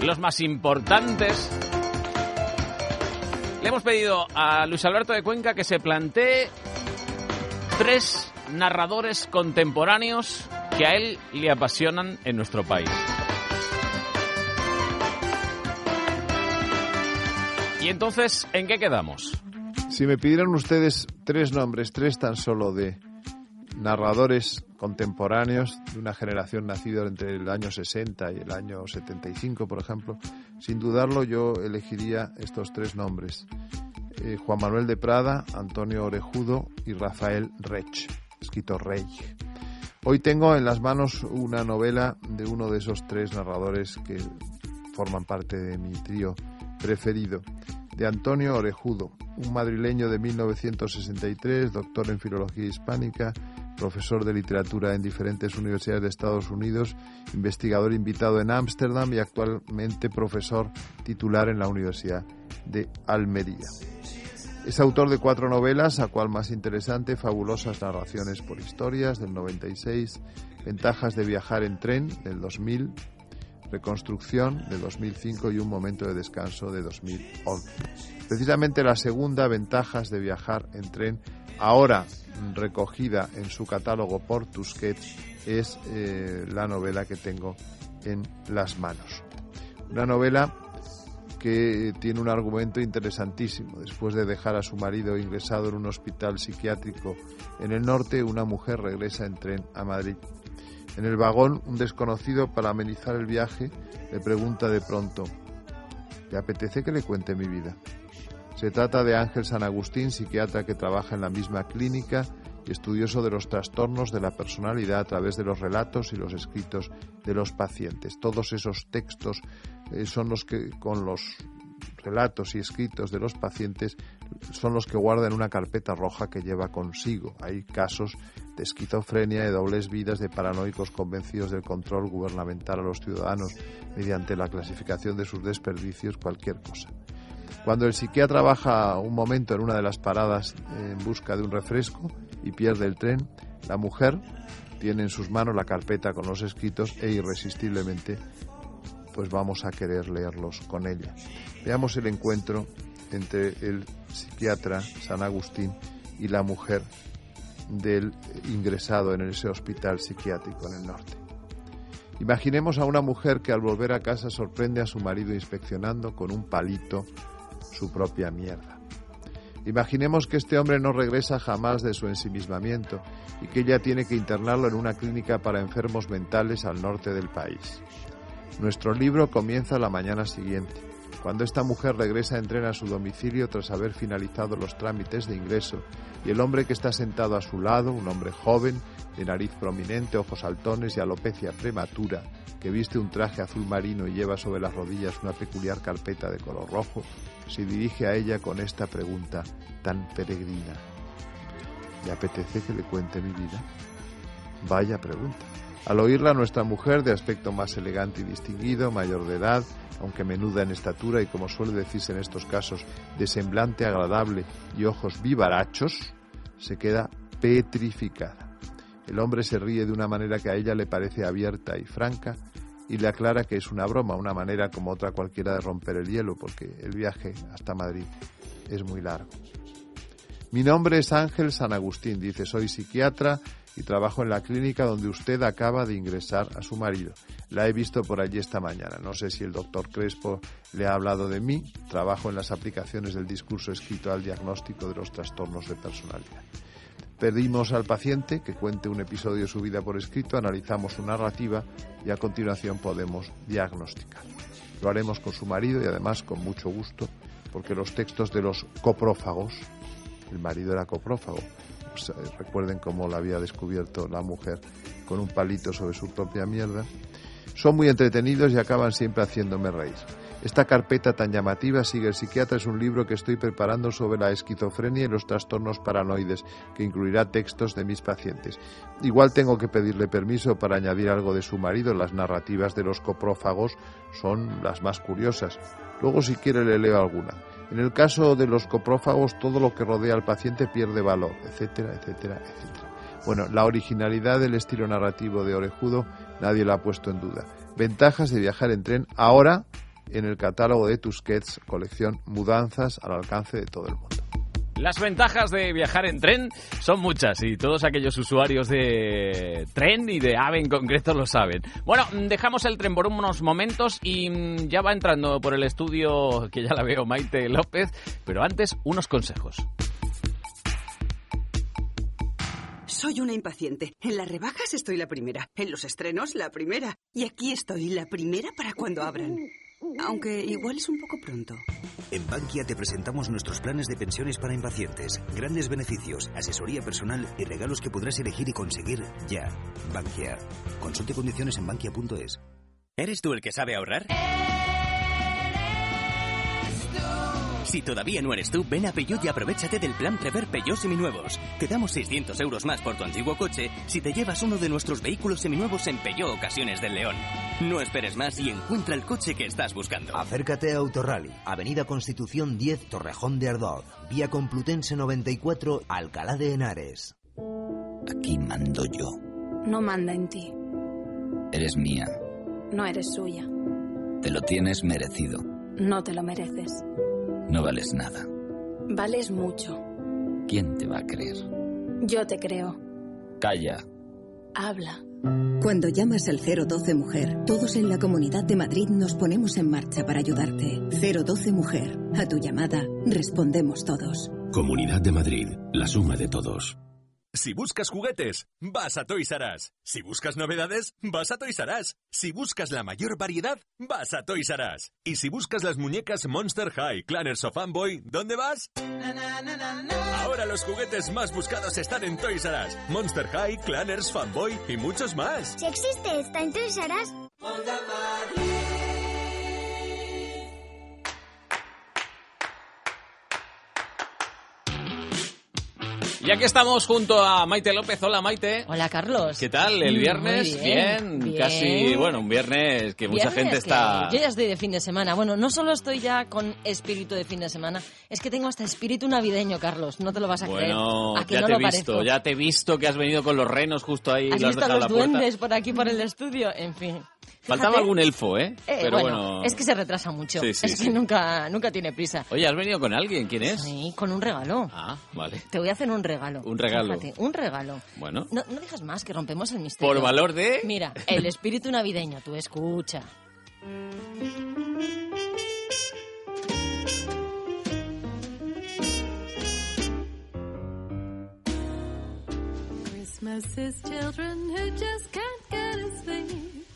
los más importantes. Le hemos pedido a Luis Alberto de Cuenca que se plantee tres narradores contemporáneos que a él le apasionan en nuestro país. Y entonces, ¿en qué quedamos? Si me pidieran ustedes tres nombres, tres tan solo de narradores contemporáneos de una generación nacida entre el año 60 y el año 75, por ejemplo, sin dudarlo yo elegiría estos tres nombres. Eh, Juan Manuel de Prada, Antonio Orejudo y Rafael Rech, escrito Rey. Hoy tengo en las manos una novela de uno de esos tres narradores que forman parte de mi trío preferido, de Antonio Orejudo, un madrileño de 1963, doctor en filología hispánica, profesor de literatura en diferentes universidades de Estados Unidos, investigador invitado en Ámsterdam y actualmente profesor titular en la Universidad de Almería. Es autor de cuatro novelas, a cual más interesante, Fabulosas narraciones por historias del 96, Ventajas de viajar en tren del 2000, Reconstrucción del 2005 y Un momento de descanso de 2011. Precisamente la segunda, Ventajas de viajar en tren, ahora recogida en su catálogo por Tusquets, es eh, la novela que tengo en las manos. Una novela que tiene un argumento interesantísimo. Después de dejar a su marido ingresado en un hospital psiquiátrico en el norte, una mujer regresa en tren a Madrid. En el vagón, un desconocido, para amenizar el viaje, le pregunta de pronto, ¿te apetece que le cuente mi vida? Se trata de Ángel San Agustín, psiquiatra que trabaja en la misma clínica y estudioso de los trastornos de la personalidad a través de los relatos y los escritos de los pacientes. Todos esos textos eh, son los que, con los relatos y escritos de los pacientes, son los que guardan una carpeta roja que lleva consigo. Hay casos de esquizofrenia, de dobles vidas, de paranoicos convencidos del control gubernamental a los ciudadanos mediante la clasificación de sus desperdicios, cualquier cosa. Cuando el psiquiatra baja un momento en una de las paradas en busca de un refresco y pierde el tren, la mujer tiene en sus manos la carpeta con los escritos e irresistiblemente pues vamos a querer leerlos con ella. Veamos el encuentro entre el psiquiatra San Agustín y la mujer del ingresado en ese hospital psiquiátrico en el norte. Imaginemos a una mujer que al volver a casa sorprende a su marido inspeccionando con un palito su propia mierda. Imaginemos que este hombre no regresa jamás de su ensimismamiento y que ella tiene que internarlo en una clínica para enfermos mentales al norte del país. Nuestro libro comienza la mañana siguiente, cuando esta mujer regresa en tren a su domicilio tras haber finalizado los trámites de ingreso y el hombre que está sentado a su lado, un hombre joven, de nariz prominente, ojos saltones y alopecia prematura, que viste un traje azul marino y lleva sobre las rodillas una peculiar carpeta de color rojo, se dirige a ella con esta pregunta tan peregrina. ¿Le apetece que le cuente mi vida? Vaya pregunta. Al oírla, nuestra mujer, de aspecto más elegante y distinguido, mayor de edad, aunque menuda en estatura y, como suele decirse en estos casos, de semblante agradable y ojos vivarachos, se queda petrificada. El hombre se ríe de una manera que a ella le parece abierta y franca y le aclara que es una broma, una manera como otra cualquiera de romper el hielo, porque el viaje hasta Madrid es muy largo. Mi nombre es Ángel San Agustín, dice, soy psiquiatra y trabajo en la clínica donde usted acaba de ingresar a su marido. La he visto por allí esta mañana. No sé si el doctor Crespo le ha hablado de mí. Trabajo en las aplicaciones del discurso escrito al diagnóstico de los trastornos de personalidad. Pedimos al paciente que cuente un episodio de su vida por escrito, analizamos su narrativa y a continuación podemos diagnosticar. Lo haremos con su marido y además con mucho gusto, porque los textos de los coprófagos, el marido era coprófago, pues, eh, recuerden cómo la había descubierto la mujer con un palito sobre su propia mierda, son muy entretenidos y acaban siempre haciéndome reír. Esta carpeta tan llamativa, sigue el psiquiatra, es un libro que estoy preparando sobre la esquizofrenia y los trastornos paranoides, que incluirá textos de mis pacientes. Igual tengo que pedirle permiso para añadir algo de su marido. Las narrativas de los coprófagos son las más curiosas. Luego, si quiere, le leo alguna. En el caso de los coprófagos, todo lo que rodea al paciente pierde valor, etcétera, etcétera, etcétera. Bueno, la originalidad del estilo narrativo de Orejudo nadie la ha puesto en duda. Ventajas de viajar en tren ahora en el catálogo de Tusquets, colección Mudanzas al alcance de todo el mundo. Las ventajas de viajar en tren son muchas y todos aquellos usuarios de tren y de AVE en concreto lo saben. Bueno, dejamos el tren por unos momentos y mm, ya va entrando por el estudio que ya la veo Maite López, pero antes unos consejos. Soy una impaciente. En las rebajas estoy la primera. En los estrenos la primera. Y aquí estoy la primera para cuando abran. Aunque igual es un poco pronto. En Bankia te presentamos nuestros planes de pensiones para impacientes. Grandes beneficios, asesoría personal y regalos que podrás elegir y conseguir ya. Bankia. Consulte condiciones en bankia.es. ¿Eres tú el que sabe ahorrar? Si todavía no eres tú, ven a Peugeot y aprovechate del plan Prever Peugeot Seminuevos. Te damos 600 euros más por tu antiguo coche si te llevas uno de nuestros vehículos seminuevos en Peugeot Ocasiones del León. No esperes más y encuentra el coche que estás buscando. Acércate a Autorally, Avenida Constitución 10, Torrejón de Ardoz, Vía Complutense 94, Alcalá de Henares. Aquí mando yo. No manda en ti. Eres mía. No eres suya. Te lo tienes merecido. No te lo mereces. No vales nada. Vales mucho. ¿Quién te va a creer? Yo te creo. Calla. Habla. Cuando llamas al 012 Mujer, todos en la Comunidad de Madrid nos ponemos en marcha para ayudarte. 012 Mujer. A tu llamada respondemos todos. Comunidad de Madrid, la suma de todos. Si buscas juguetes, vas a Toys R Us. Si buscas novedades, vas a Toys R Us. Si buscas la mayor variedad, vas a Toys R Us. Y si buscas las muñecas Monster High, Clanners o Fanboy, ¿dónde vas? Ahora los juguetes más buscados están en Toys R Us. Monster High, Clanners, Fanboy y muchos más. Si existe, está en Toys R Us. Y aquí estamos junto a Maite López. Hola Maite. Hola Carlos. ¿Qué tal? ¿El viernes? muy bien, bien. Casi, bueno, un viernes que mucha Viernes gente que está... Yo ya estoy de fin de semana. Bueno, no solo estoy ya con espíritu de fin de semana, es que tengo hasta espíritu navideño, Carlos. No te lo vas a Bueno, creer. ¿A que ya no te he visto, parezco? ya te he visto que has venido con los renos justo ahí. ¿Has has visto a los la puerta. duendes por aquí, por el estudio? En fin. Faltaba Fíjate, algún elfo, ¿eh? eh, Pero bueno, bueno, es que se retrasa mucho. Sí, sí, es sí. que nunca, nunca tiene prisa. Oye, ¿has venido con alguien? ¿Quién es? Sí, con un regalo. Ah, vale. Te voy a hacer un regalo. Un regalo. Fíjate, un regalo. Bueno, No, no digas más, que rompemos el misterio. por valor de... Mira, el espíritu navideño, tú escucha. Christmas is children who just can't get a sleep.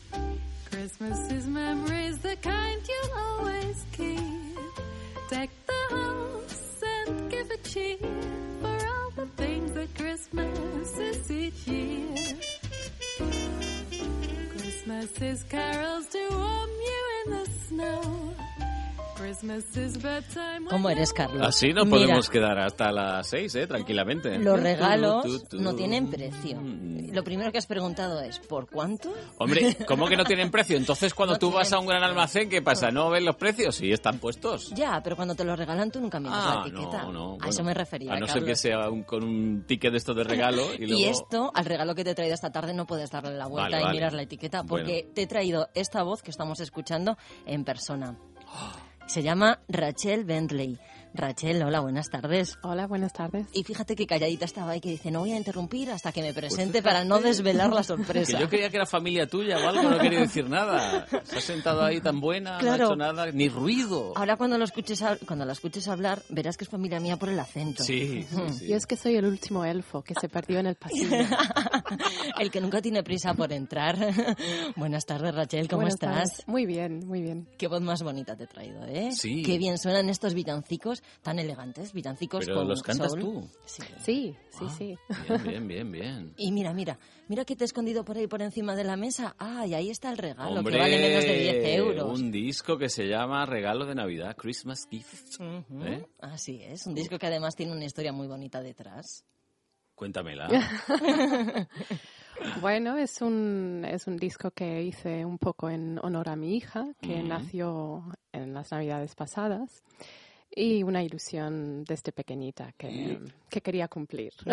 Christmas is memories, the kind you'll always keep. Deck the house and give a cheer for all the things that Christmas is each year. Christmas is carols to warm you in the snow. ¿Cómo eres, Carlos? Así nos Mira, podemos quedar hasta las seis, ¿eh? Tranquilamente. Los regalos Tu, tu, tu. no tienen precio. Lo primero que has preguntado es, ¿por cuánto? Hombre, ¿cómo que no tienen precio? Entonces, cuando tú vas a un gran almacén, ¿qué pasa? ¿No ves los precios? Sí, están puestos. Ya, pero cuando te lo regalan tú nunca miras Ah, la etiqueta. no, no. a bueno, eso me refería, A no ser Carlos. que sea un- con un ticket de esto de regalo y Y, luego... esto, al regalo que te he traído esta tarde, no puedes darle la vuelta Vale, y vale. mirar la etiqueta, porque te he traído esta voz que estamos escuchando en persona. Se llama Rachel Bentley. Rachel, hola, buenas tardes. Hola, buenas tardes. Y fíjate que calladita estaba ahí, que dice, no voy a interrumpir hasta que me presente para no desvelar la Que sorpresa. yo creía que era familia tuya o algo, no quería decir nada. Se ha sentado ahí tan buena, Claro. no ha hecho nada, ni ruido. Ahora cuando lo escuches cuando la escuches hablar, verás que es familia mía por el acento. Sí, sí. Yo es que soy el último elfo que se perdió en el pasillo. El que nunca tiene prisa por entrar. Buenas tardes, Rachel, ¿cómo Buenas estás? tardes. Muy bien, muy bien. Qué voz más bonita te he traído, ¿eh? Sí. Qué bien suenan estos villancicos villancicos tan elegantes, villancicos Pero con los cantas soul. tú. Sí, sí, sí. Ah, sí. Bien, bien, bien, bien. Y mira, mira, mira que te he escondido por ahí por encima de la mesa. Ah, y ahí está el regalo, Hombre, que vale menos de 10 euros. un disco que se llama Regalo de Navidad, Christmas Gift. Ujú, ¿Eh? Así es, un disco que además tiene una historia muy bonita detrás. Cuéntamela. Bueno, es un, es un disco que hice un poco en honor a mi hija, que Ujú. nació en las navidades pasadas, y una ilusión desde pequeñita que, que quería cumplir.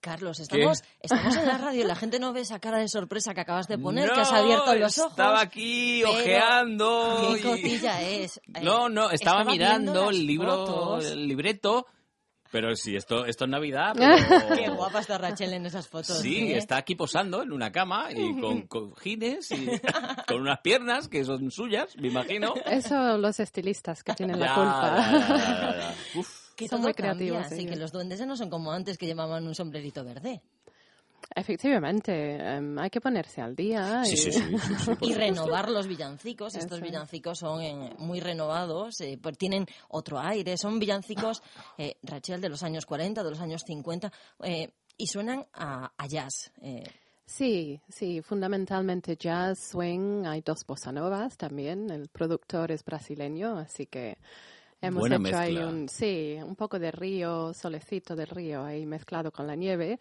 Carlos, estamos, estamos en la radio y la gente no ve esa cara de sorpresa que acabas de poner, que has abierto los ojos. Estaba aquí pero ojeando. ¿Qué y- cotilla es? Eh, No, no, estaba, mirando el libro, fotos. el libreto. Pero sí, esto, esto es Navidad. Qué Pero... guapa está Rachel en esas fotos. Sí, ¿eh? está aquí posando en una cama y con cojines y con unas piernas que son suyas, me imagino. Eso los estilistas que tienen la culpa. ya, ya, ya. Uf. Que Son muy cambia, creativos así que los duendes ya no son como antes que llevaban un sombrerito verde. Efectivamente, em, hay que ponerse al día. Y... sí, sí, sí, sí, por y supuesto. renovar los villancicos. Estos Eso. villancicos son eh, muy renovados, eh, pues tienen otro aire. Son villancicos, eh, Rachel, de los años 40, de los años 50, eh, y suenan a, a jazz. eh. Sí, sí, fundamentalmente jazz, swing, hay dos bossa novas también, el productor es brasileño, así que hemos Buena hecho ahí mezcla. un, sí, un poco de río, solecito del río ahí mezclado con la nieve.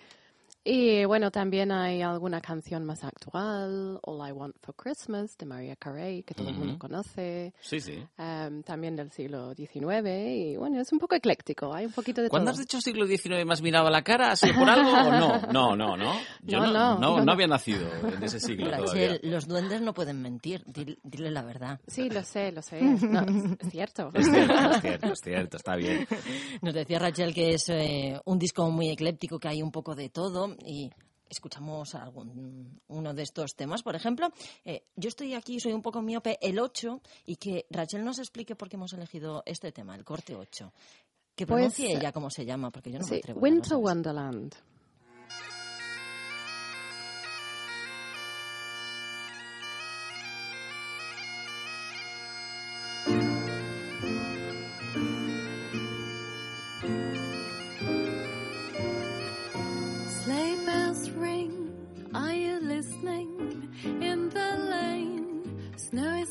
Y bueno, también hay alguna canción más actual, All I Want for Christmas de Maria Carey, que todo el mundo conoce, Sí, sí. em, también del siglo XIX, y bueno, es un poco ecléctico, hay un poquito de ¿Cuándo todo. has dicho siglo XIX me has mirado a la cara? ¿Ha sido por algo o no? No, no, no. Yo No, no, no, no, no, no no. había nacido en ese siglo todavía. Rachel, los duendes no pueden mentir. Dile, dile la verdad. Sí, lo sé, lo sé, no, es- es cierto. Es cierto, es cierto, es cierto, está bien. Nos decía Rachel que es eh, un disco muy ecléptico, que hay un poco de todo y escuchamos algún uno de estos temas. Por ejemplo, eh, yo estoy aquí, soy un poco miope, el 8, y que Rachel nos explique por qué hemos elegido este tema, el corte 8. Que Pues, pronuncie ella cómo se llama, porque yo no me atrevo. Winter Wonderland.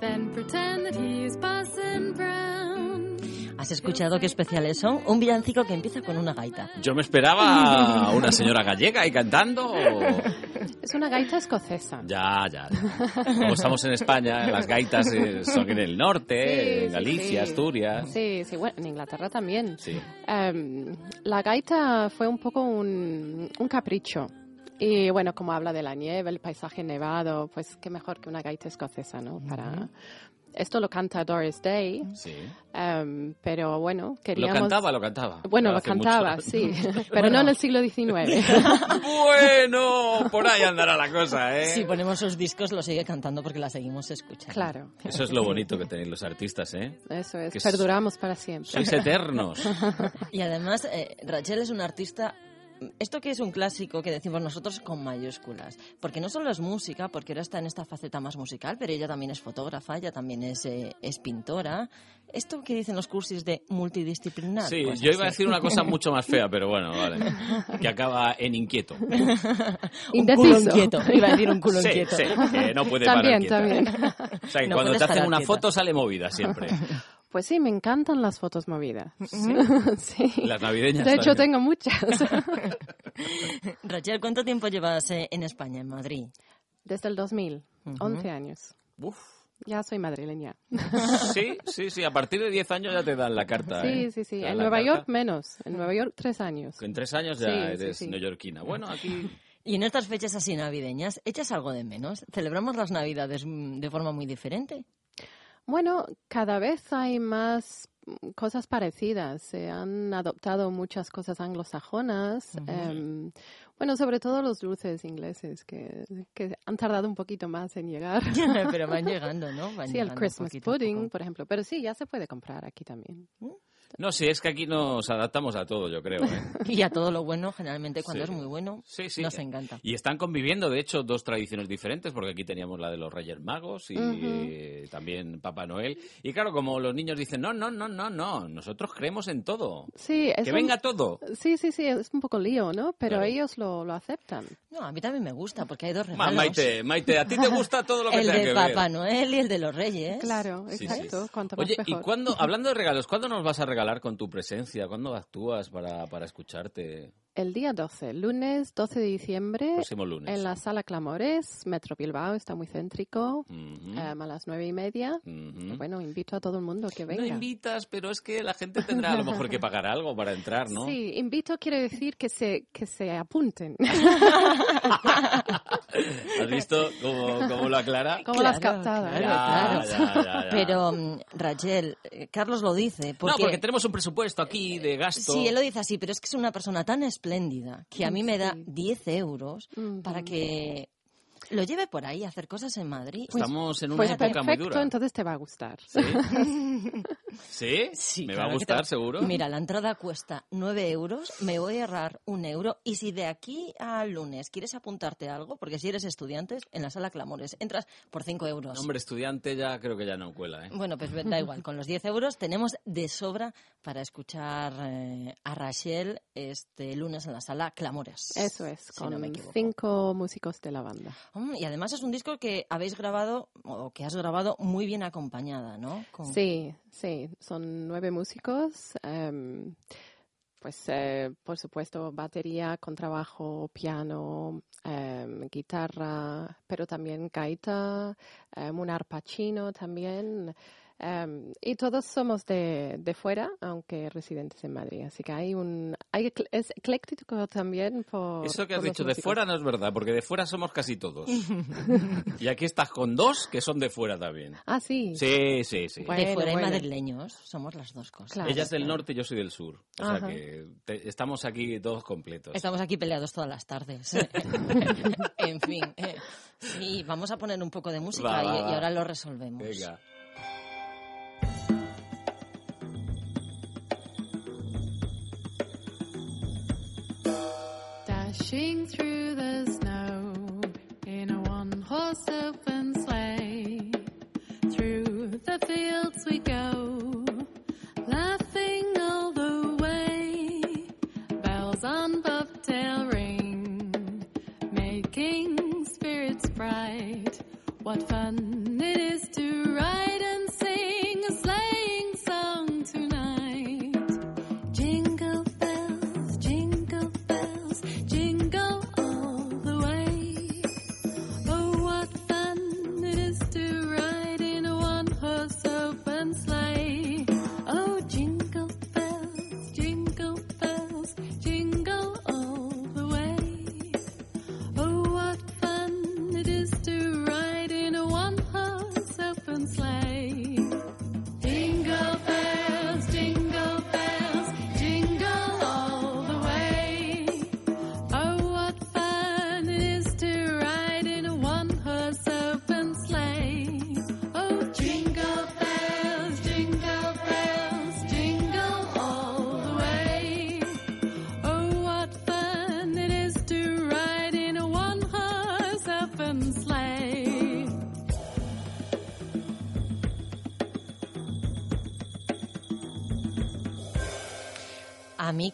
then pretend that he is Parson Brown. ¿Has escuchado qué especiales son? Un villancico que empieza con una gaita. Yo me esperaba a una señora gallega ahí cantando. Es una gaita escocesa. Ya, ya. ya. Como estamos en España, las gaitas eh, son en el norte, Sí, en Galicia, sí. Asturias. Sí, sí, bueno, en Inglaterra también. Sí. Em, la gaita fue un poco un, un capricho. Y bueno, como habla de la nieve, el paisaje nevado, pues qué mejor que una gaita escocesa, ¿no? Para... Esto lo canta Doris Day, Sí. em, pero bueno, Lo queríamos... cantaba, lo cantaba. Bueno, lo cantaba, mucho. sí, pero no en el siglo XIX. bueno, por ahí andará la cosa, ¿eh? Si ponemos sus discos, lo sigue cantando porque la seguimos escuchando. Claro. Eso es lo bonito que tenéis los artistas, ¿eh? Eso es, Que perduramos para siempre. Sois eternos. Y además, eh, Rachel es una artista. Esto que es un clásico que decimos nosotros con mayúsculas, porque no solo es música, porque ahora está en esta faceta más musical, pero ella también es fotógrafa, ella también es, eh, es pintora. Esto que dicen los cursos de multidisciplinar. Sí, pues yo iba a así. decir una cosa mucho más fea, pero bueno, vale. Que acaba en inquieto. un culo inquieto, iba a decir un culo Sí, inquieto. sí, que no puede También, parar quieta. también. O sea, que No cuando te hacen una quieta. foto sale movida siempre. Pues sí, me encantan las fotos movidas. ¿Sí? Sí. Las navideñas De hecho, también. tengo muchas. Rachel, ¿cuánto tiempo llevas eh, en España, en Madrid? Desde el 2000, Ujú. 11 años. Uf. Ya soy madrileña. Sí, sí, sí. A partir de 10 años ya te dan la carta. Sí, ¿eh? sí, sí. En Nueva carta. York menos. En Nueva York tres años. En tres años ya Sí, eres sí. neoyorquina. Bueno, aquí Y en estas fechas así navideñas, ¿echas algo de menos? ¿Celebramos las navidades mm, de forma muy diferente? Bueno, cada vez hay más mm, cosas parecidas. Se han adoptado muchas cosas anglosajonas. Em, bueno, sobre todo los dulces ingleses, que, que han tardado un poquito más en llegar. Pero van llegando, ¿no? Van sí, el Christmas pudding, por ejemplo. Pero sí, ya se puede comprar aquí también. No, sí, es que aquí nos adaptamos a todo, yo creo. ¿eh? Y a todo lo bueno, generalmente cuando Sí. es muy bueno, Sí, sí. nos encanta. Y están conviviendo, de hecho, dos tradiciones diferentes, porque aquí teníamos la de los Reyes Magos y Ujú. eh, también Papá Noel. Y claro, como los niños dicen, no, no, no, no, no, nosotros creemos en todo. Sí, es que un- venga todo. Sí, sí, sí, es un poco lío, ¿no? Pero Claro. ellos lo, lo aceptan. No, a mí también me gusta, porque hay dos regalos. Maite, Maite, a ti te gusta todo lo que el tenga de que Papá ver. Noel y el de los Reyes. Claro, exacto. sí. Cuanto más Oye, ¿y mejor. cuándo, hablando de regalos, cuándo nos vas a regalar con tu presencia? ¿Cuándo actúas para, para escucharte? El día 12, lunes 12 de diciembre, Próximo lunes. en la sala Clamores, Metro Bilbao, está muy céntrico, Ujú. em, a las nueve y media. Ujú. Bueno, invito a todo el mundo que venga. No invitas, pero es que la gente tendrá a lo mejor que pagar algo para entrar, ¿no? Sí, invito quiere decir que se, que se apunten. ¿Has visto cómo, cómo lo aclara? ¿Cómo lo has captado? Claro, Ya, claro. ya, ya, ya. Pero, mm, Rachel, eh, Carlos lo dice. Porque, No, porque tenemos un presupuesto aquí de gasto. Sí, él lo dice así, pero es que es una persona tan espléndida que a mí me da 10 euros para que lo lleve por ahí a hacer cosas en Madrid. Estamos en una Pues época muy dura. entonces te va a gustar. ¿Sí? Sí, ¿Me claro va a te gustar, seguro? Mira, la entrada cuesta 9 euros, me voy a ahorrar un euro y si de aquí al lunes quieres apuntarte a algo, porque si eres estudiante, en la sala Clamores entras por 5 euros. Hombre, estudiante ya creo que ya no cuela, ¿eh? Bueno, pues da igual, con los 10 euros tenemos de sobra para escuchar eh, a Rachel este lunes en la sala Clamores. Eso es, si no con me equivoco. cinco músicos de la banda. Mm, Y además es un disco que habéis grabado, o que has grabado muy bien acompañada, ¿no? Sí, sí, son nueve músicos. em, pues, eh, por supuesto, batería, contrabajo, piano, em, guitarra, pero también gaita, em, un arpa chino también. Em, y todos somos de, de fuera, aunque residentes en Madrid. Así que hay un... Hay, ecl- es ecléctico también por... Eso que has dicho de fuera no es verdad, porque de fuera somos casi todos. y aquí estás con dos que son de fuera también. Ah, sí. Sí, sí, sí. de Bueno, fuera bueno. y madrileños, somos las dos cosas. Claro, Ella es del claro. norte y yo soy del sur. O Ajá. sea que te- estamos aquí todos completos. Estamos aquí peleados todas las tardes. en fin. eh, sí, vamos a poner un poco de música Va, y, va, y va. ahora lo resolvemos. Venga. Through the snow in a one horse open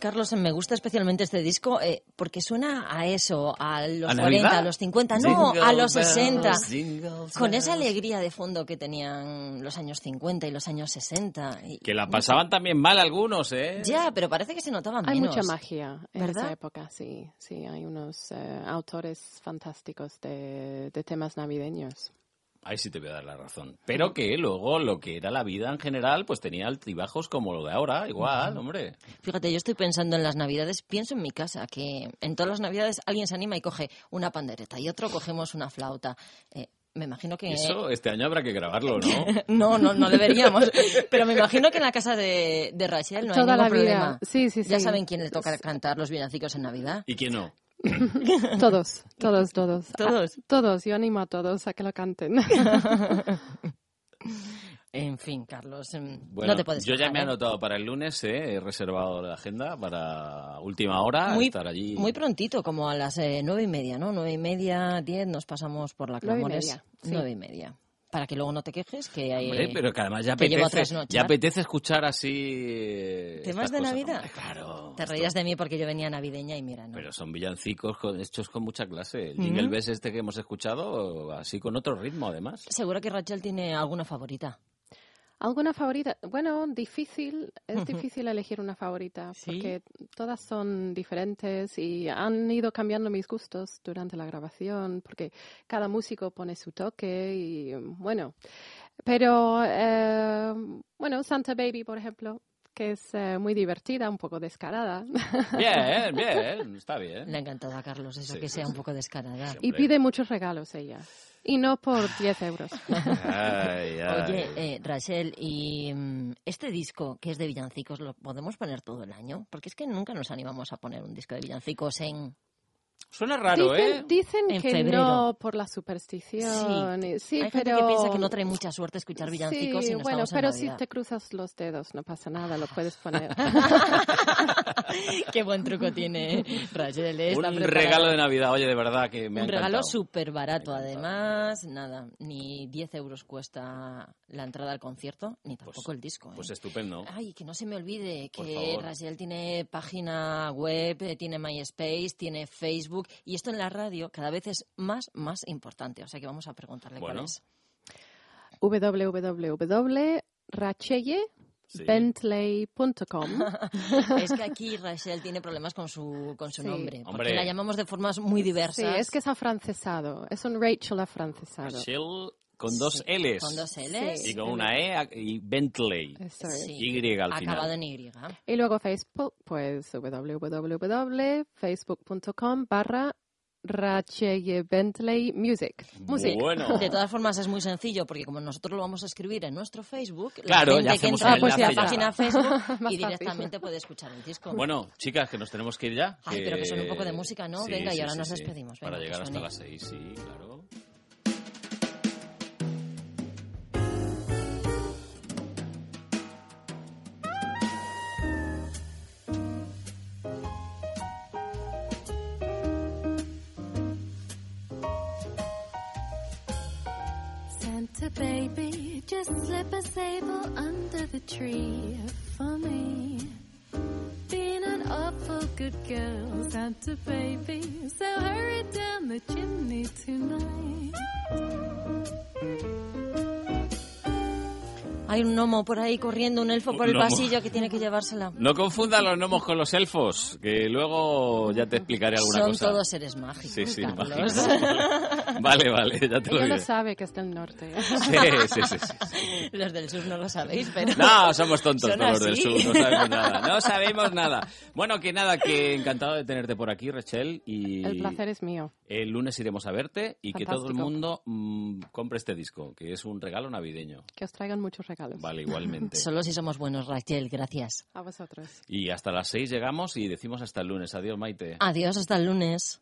Carlos, me gusta especialmente este disco eh, porque suena a eso, a los ¿A 40, Navidad? a los 50, no, Jingle a los bells, 60. jingle Con esa alegría de fondo que tenían los años 50 y los años 60. y- Que la pasaban también mal algunos, ¿eh? Ya, pero parece que se notaban Hay menos. mucha magia en ¿Verdad? esa época, sí. Sí, hay unos eh, autores fantásticos de, de temas navideños. Ahí sí te voy a dar la razón. Pero que luego lo que era la vida en general, pues tenía altibajos como lo de ahora, igual, hombre. Fíjate, yo estoy pensando en las navidades, pienso en mi casa, que en todas las navidades alguien se anima y coge una pandereta y otro cogemos una flauta. Eh, me imagino que... Eso este año habrá que grabarlo, ¿no? no, no, no deberíamos. Pero me imagino que en la casa de, de Rachel no Toda hay la ningún vida. problema. Sí, sí, Ya sí. saben quién le toca cantar los villancicos en Navidad. ¿Y quién no? Todos, todos, todos. Todos. Ah, todos, yo animo a todos a que lo canten. En fin, Carlos, em, Bueno, no te puedes yo ya me he ¿eh? anotado para el lunes, ¿eh? he reservado la agenda para última hora muy, estar allí. muy prontito, como a las eh, nueve y media, ¿no? Nueve y media, diez, nos pasamos por la Nueve y Clamores. media, sí. Nueve y media. Para que luego no te quejes que hay... Hombre, pero que además ya apetece, ya apetece escuchar así... eh, ¿Temas de cosas. Navidad? Hombre, claro. Te reías de mí porque yo venía navideña y mira, ¿no? Pero son villancicos con- hechos con mucha clase. El Jingle Ujú. Bells este que hemos escuchado, así con otro ritmo además. Seguro que Rachel tiene alguna favorita. ¿Alguna favorita? Bueno, difícil, es difícil elegir una favorita Sí. porque todas son diferentes y han ido cambiando mis gustos durante la grabación porque cada músico pone su toque y bueno, pero eh, bueno, Santa Baby, por ejemplo, que es eh, muy divertida, un poco descarada. Bien, bien, está bien. Le ha encantado a Carlos eso, Sí, que sea un poco descarada. y pide muchos regalos ella. Y no por 10 euros. Ay, ay. Oye, eh, Rachel, ¿y mm, este disco que es de villancicos lo podemos poner todo el año? Porque es que nunca nos animamos a poner un disco de villancicos en... Suena raro, dicen, ¿eh? Dicen En que febrero. no por la superstición. y- Sí, Hay pero... gente que piensa que no trae mucha suerte escuchar villancicos Sí, y no bueno, estamos en pero si te cruzas los dedos no pasa nada, lo puedes poner. Qué buen truco tiene Rachel. ¿eh? Un preparada. regalo de Navidad, oye, de verdad que me ha Un regalo súper barato, además. Nada, ni 10 euros cuesta la entrada al concierto, ni tampoco el disco. ¿eh? Pues estupendo. Ay, que no se me olvide Por que. Rachel tiene página web, eh, tiene MySpace, tiene Facebook y esto en la radio cada vez es más, más importante. O sea que vamos a preguntarle Bueno. cuál es. www.rachelle.bentley.com es que aquí Rachel tiene problemas con su, con su Sí. nombre, porque Hombre. la llamamos de formas muy diversas. Sí, es que es afrancesado. Es un Rachel afrancesado. Rachel con dos L's. Con dos L's. Y con una E y Bentley. Es. Y al final. Acabado en Y. Y luego Facebook, pues www.facebook.com barra Rachelle Bentley Music. Music. Bueno. De todas formas es muy sencillo porque como nosotros lo vamos a escribir en nuestro Facebook, Claro, la ya gente que entra pues, a la y página. Facebook y directamente puede escuchar el disco. Bueno, chicas, que nos tenemos que ir ya. Ay, pero que son un poco de música, ¿no? Sí, Venga, y sí, ahora sí, nos sí. despedimos. Para Venga, llegar que hasta las seis, sí, claro. Santa baby, just slip a sable under the tree for me. Being an awful good girl, Santa baby, so hurry down the chimney tonight. Hay un gnomo por ahí corriendo, un elfo por el Gnomo. pasillo que tiene que llevársela. No confundan los gnomos con los elfos, que luego ya te explicaré alguna Son cosa. todos seres mágicos, Sí, sí, Carlos. mágicos. Vale, vale, ya te lo Ella diré. no sabe que es del norte. Sí, sí, sí, sí. Los del sur no lo sabéis, pero... No, somos tontos son todos los del sur, no sabemos nada. No sabemos nada. Bueno, que nada, que encantado de tenerte por aquí, Rachel. Y El placer es mío. el lunes iremos a verte y que todo el Fantástico. mundo mm, compre este disco, que es un regalo navideño. Que os traigan muchos regalos. Vale, igualmente. Solo si somos buenos, Rachel, gracias. A vosotros. Y hasta las seis llegamos y decimos hasta el lunes. Adiós, Maite. Adiós, hasta el lunes.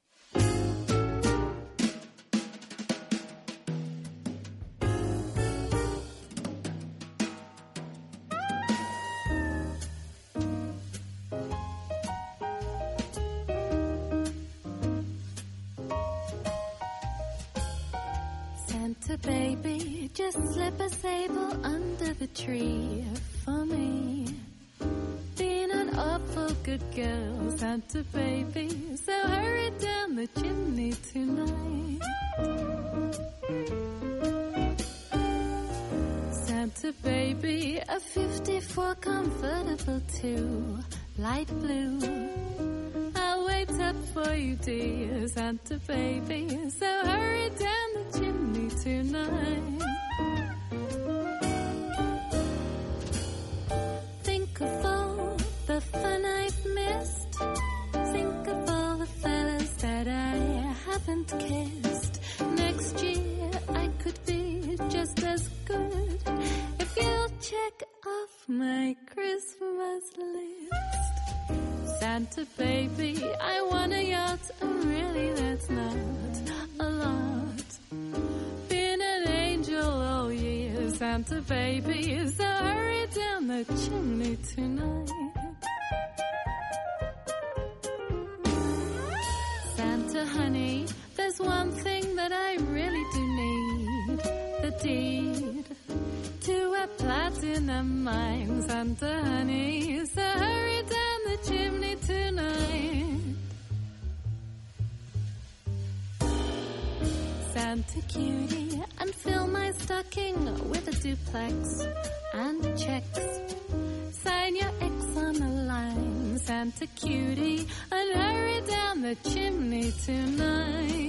Tree for me. Being an awful good girl, Santa baby, so hurry down the chimney tonight. Santa baby, a 54 convertible too, light blue. I'll wait up for you, dear Santa baby. So hurry down the chimney tonight. My Christmas list. Santa baby, I want a yacht, and really that's not a lot. Been an angel all year, Santa baby, so hurry down the chimney tonight. Santa honey, there's one thing that I really do need. The deed to a platinum mine, Santa honey, so hurry down the chimney tonight. Santa cutie, and fill my stocking with a duplex and checks. Sign your X on the line, Santa cutie, and hurry down the chimney tonight.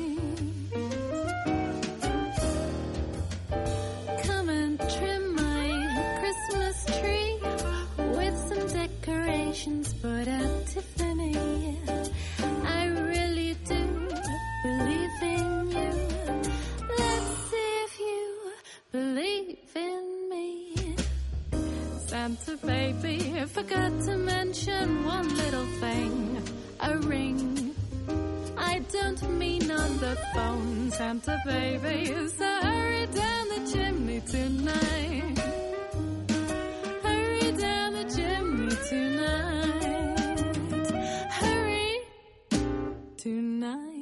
Baby, forgot to mention one little thing. A ring. I don't mean on the phone. Santa baby, so hurry down the chimney tonight. Hurry down the chimney tonight. Hurry tonight.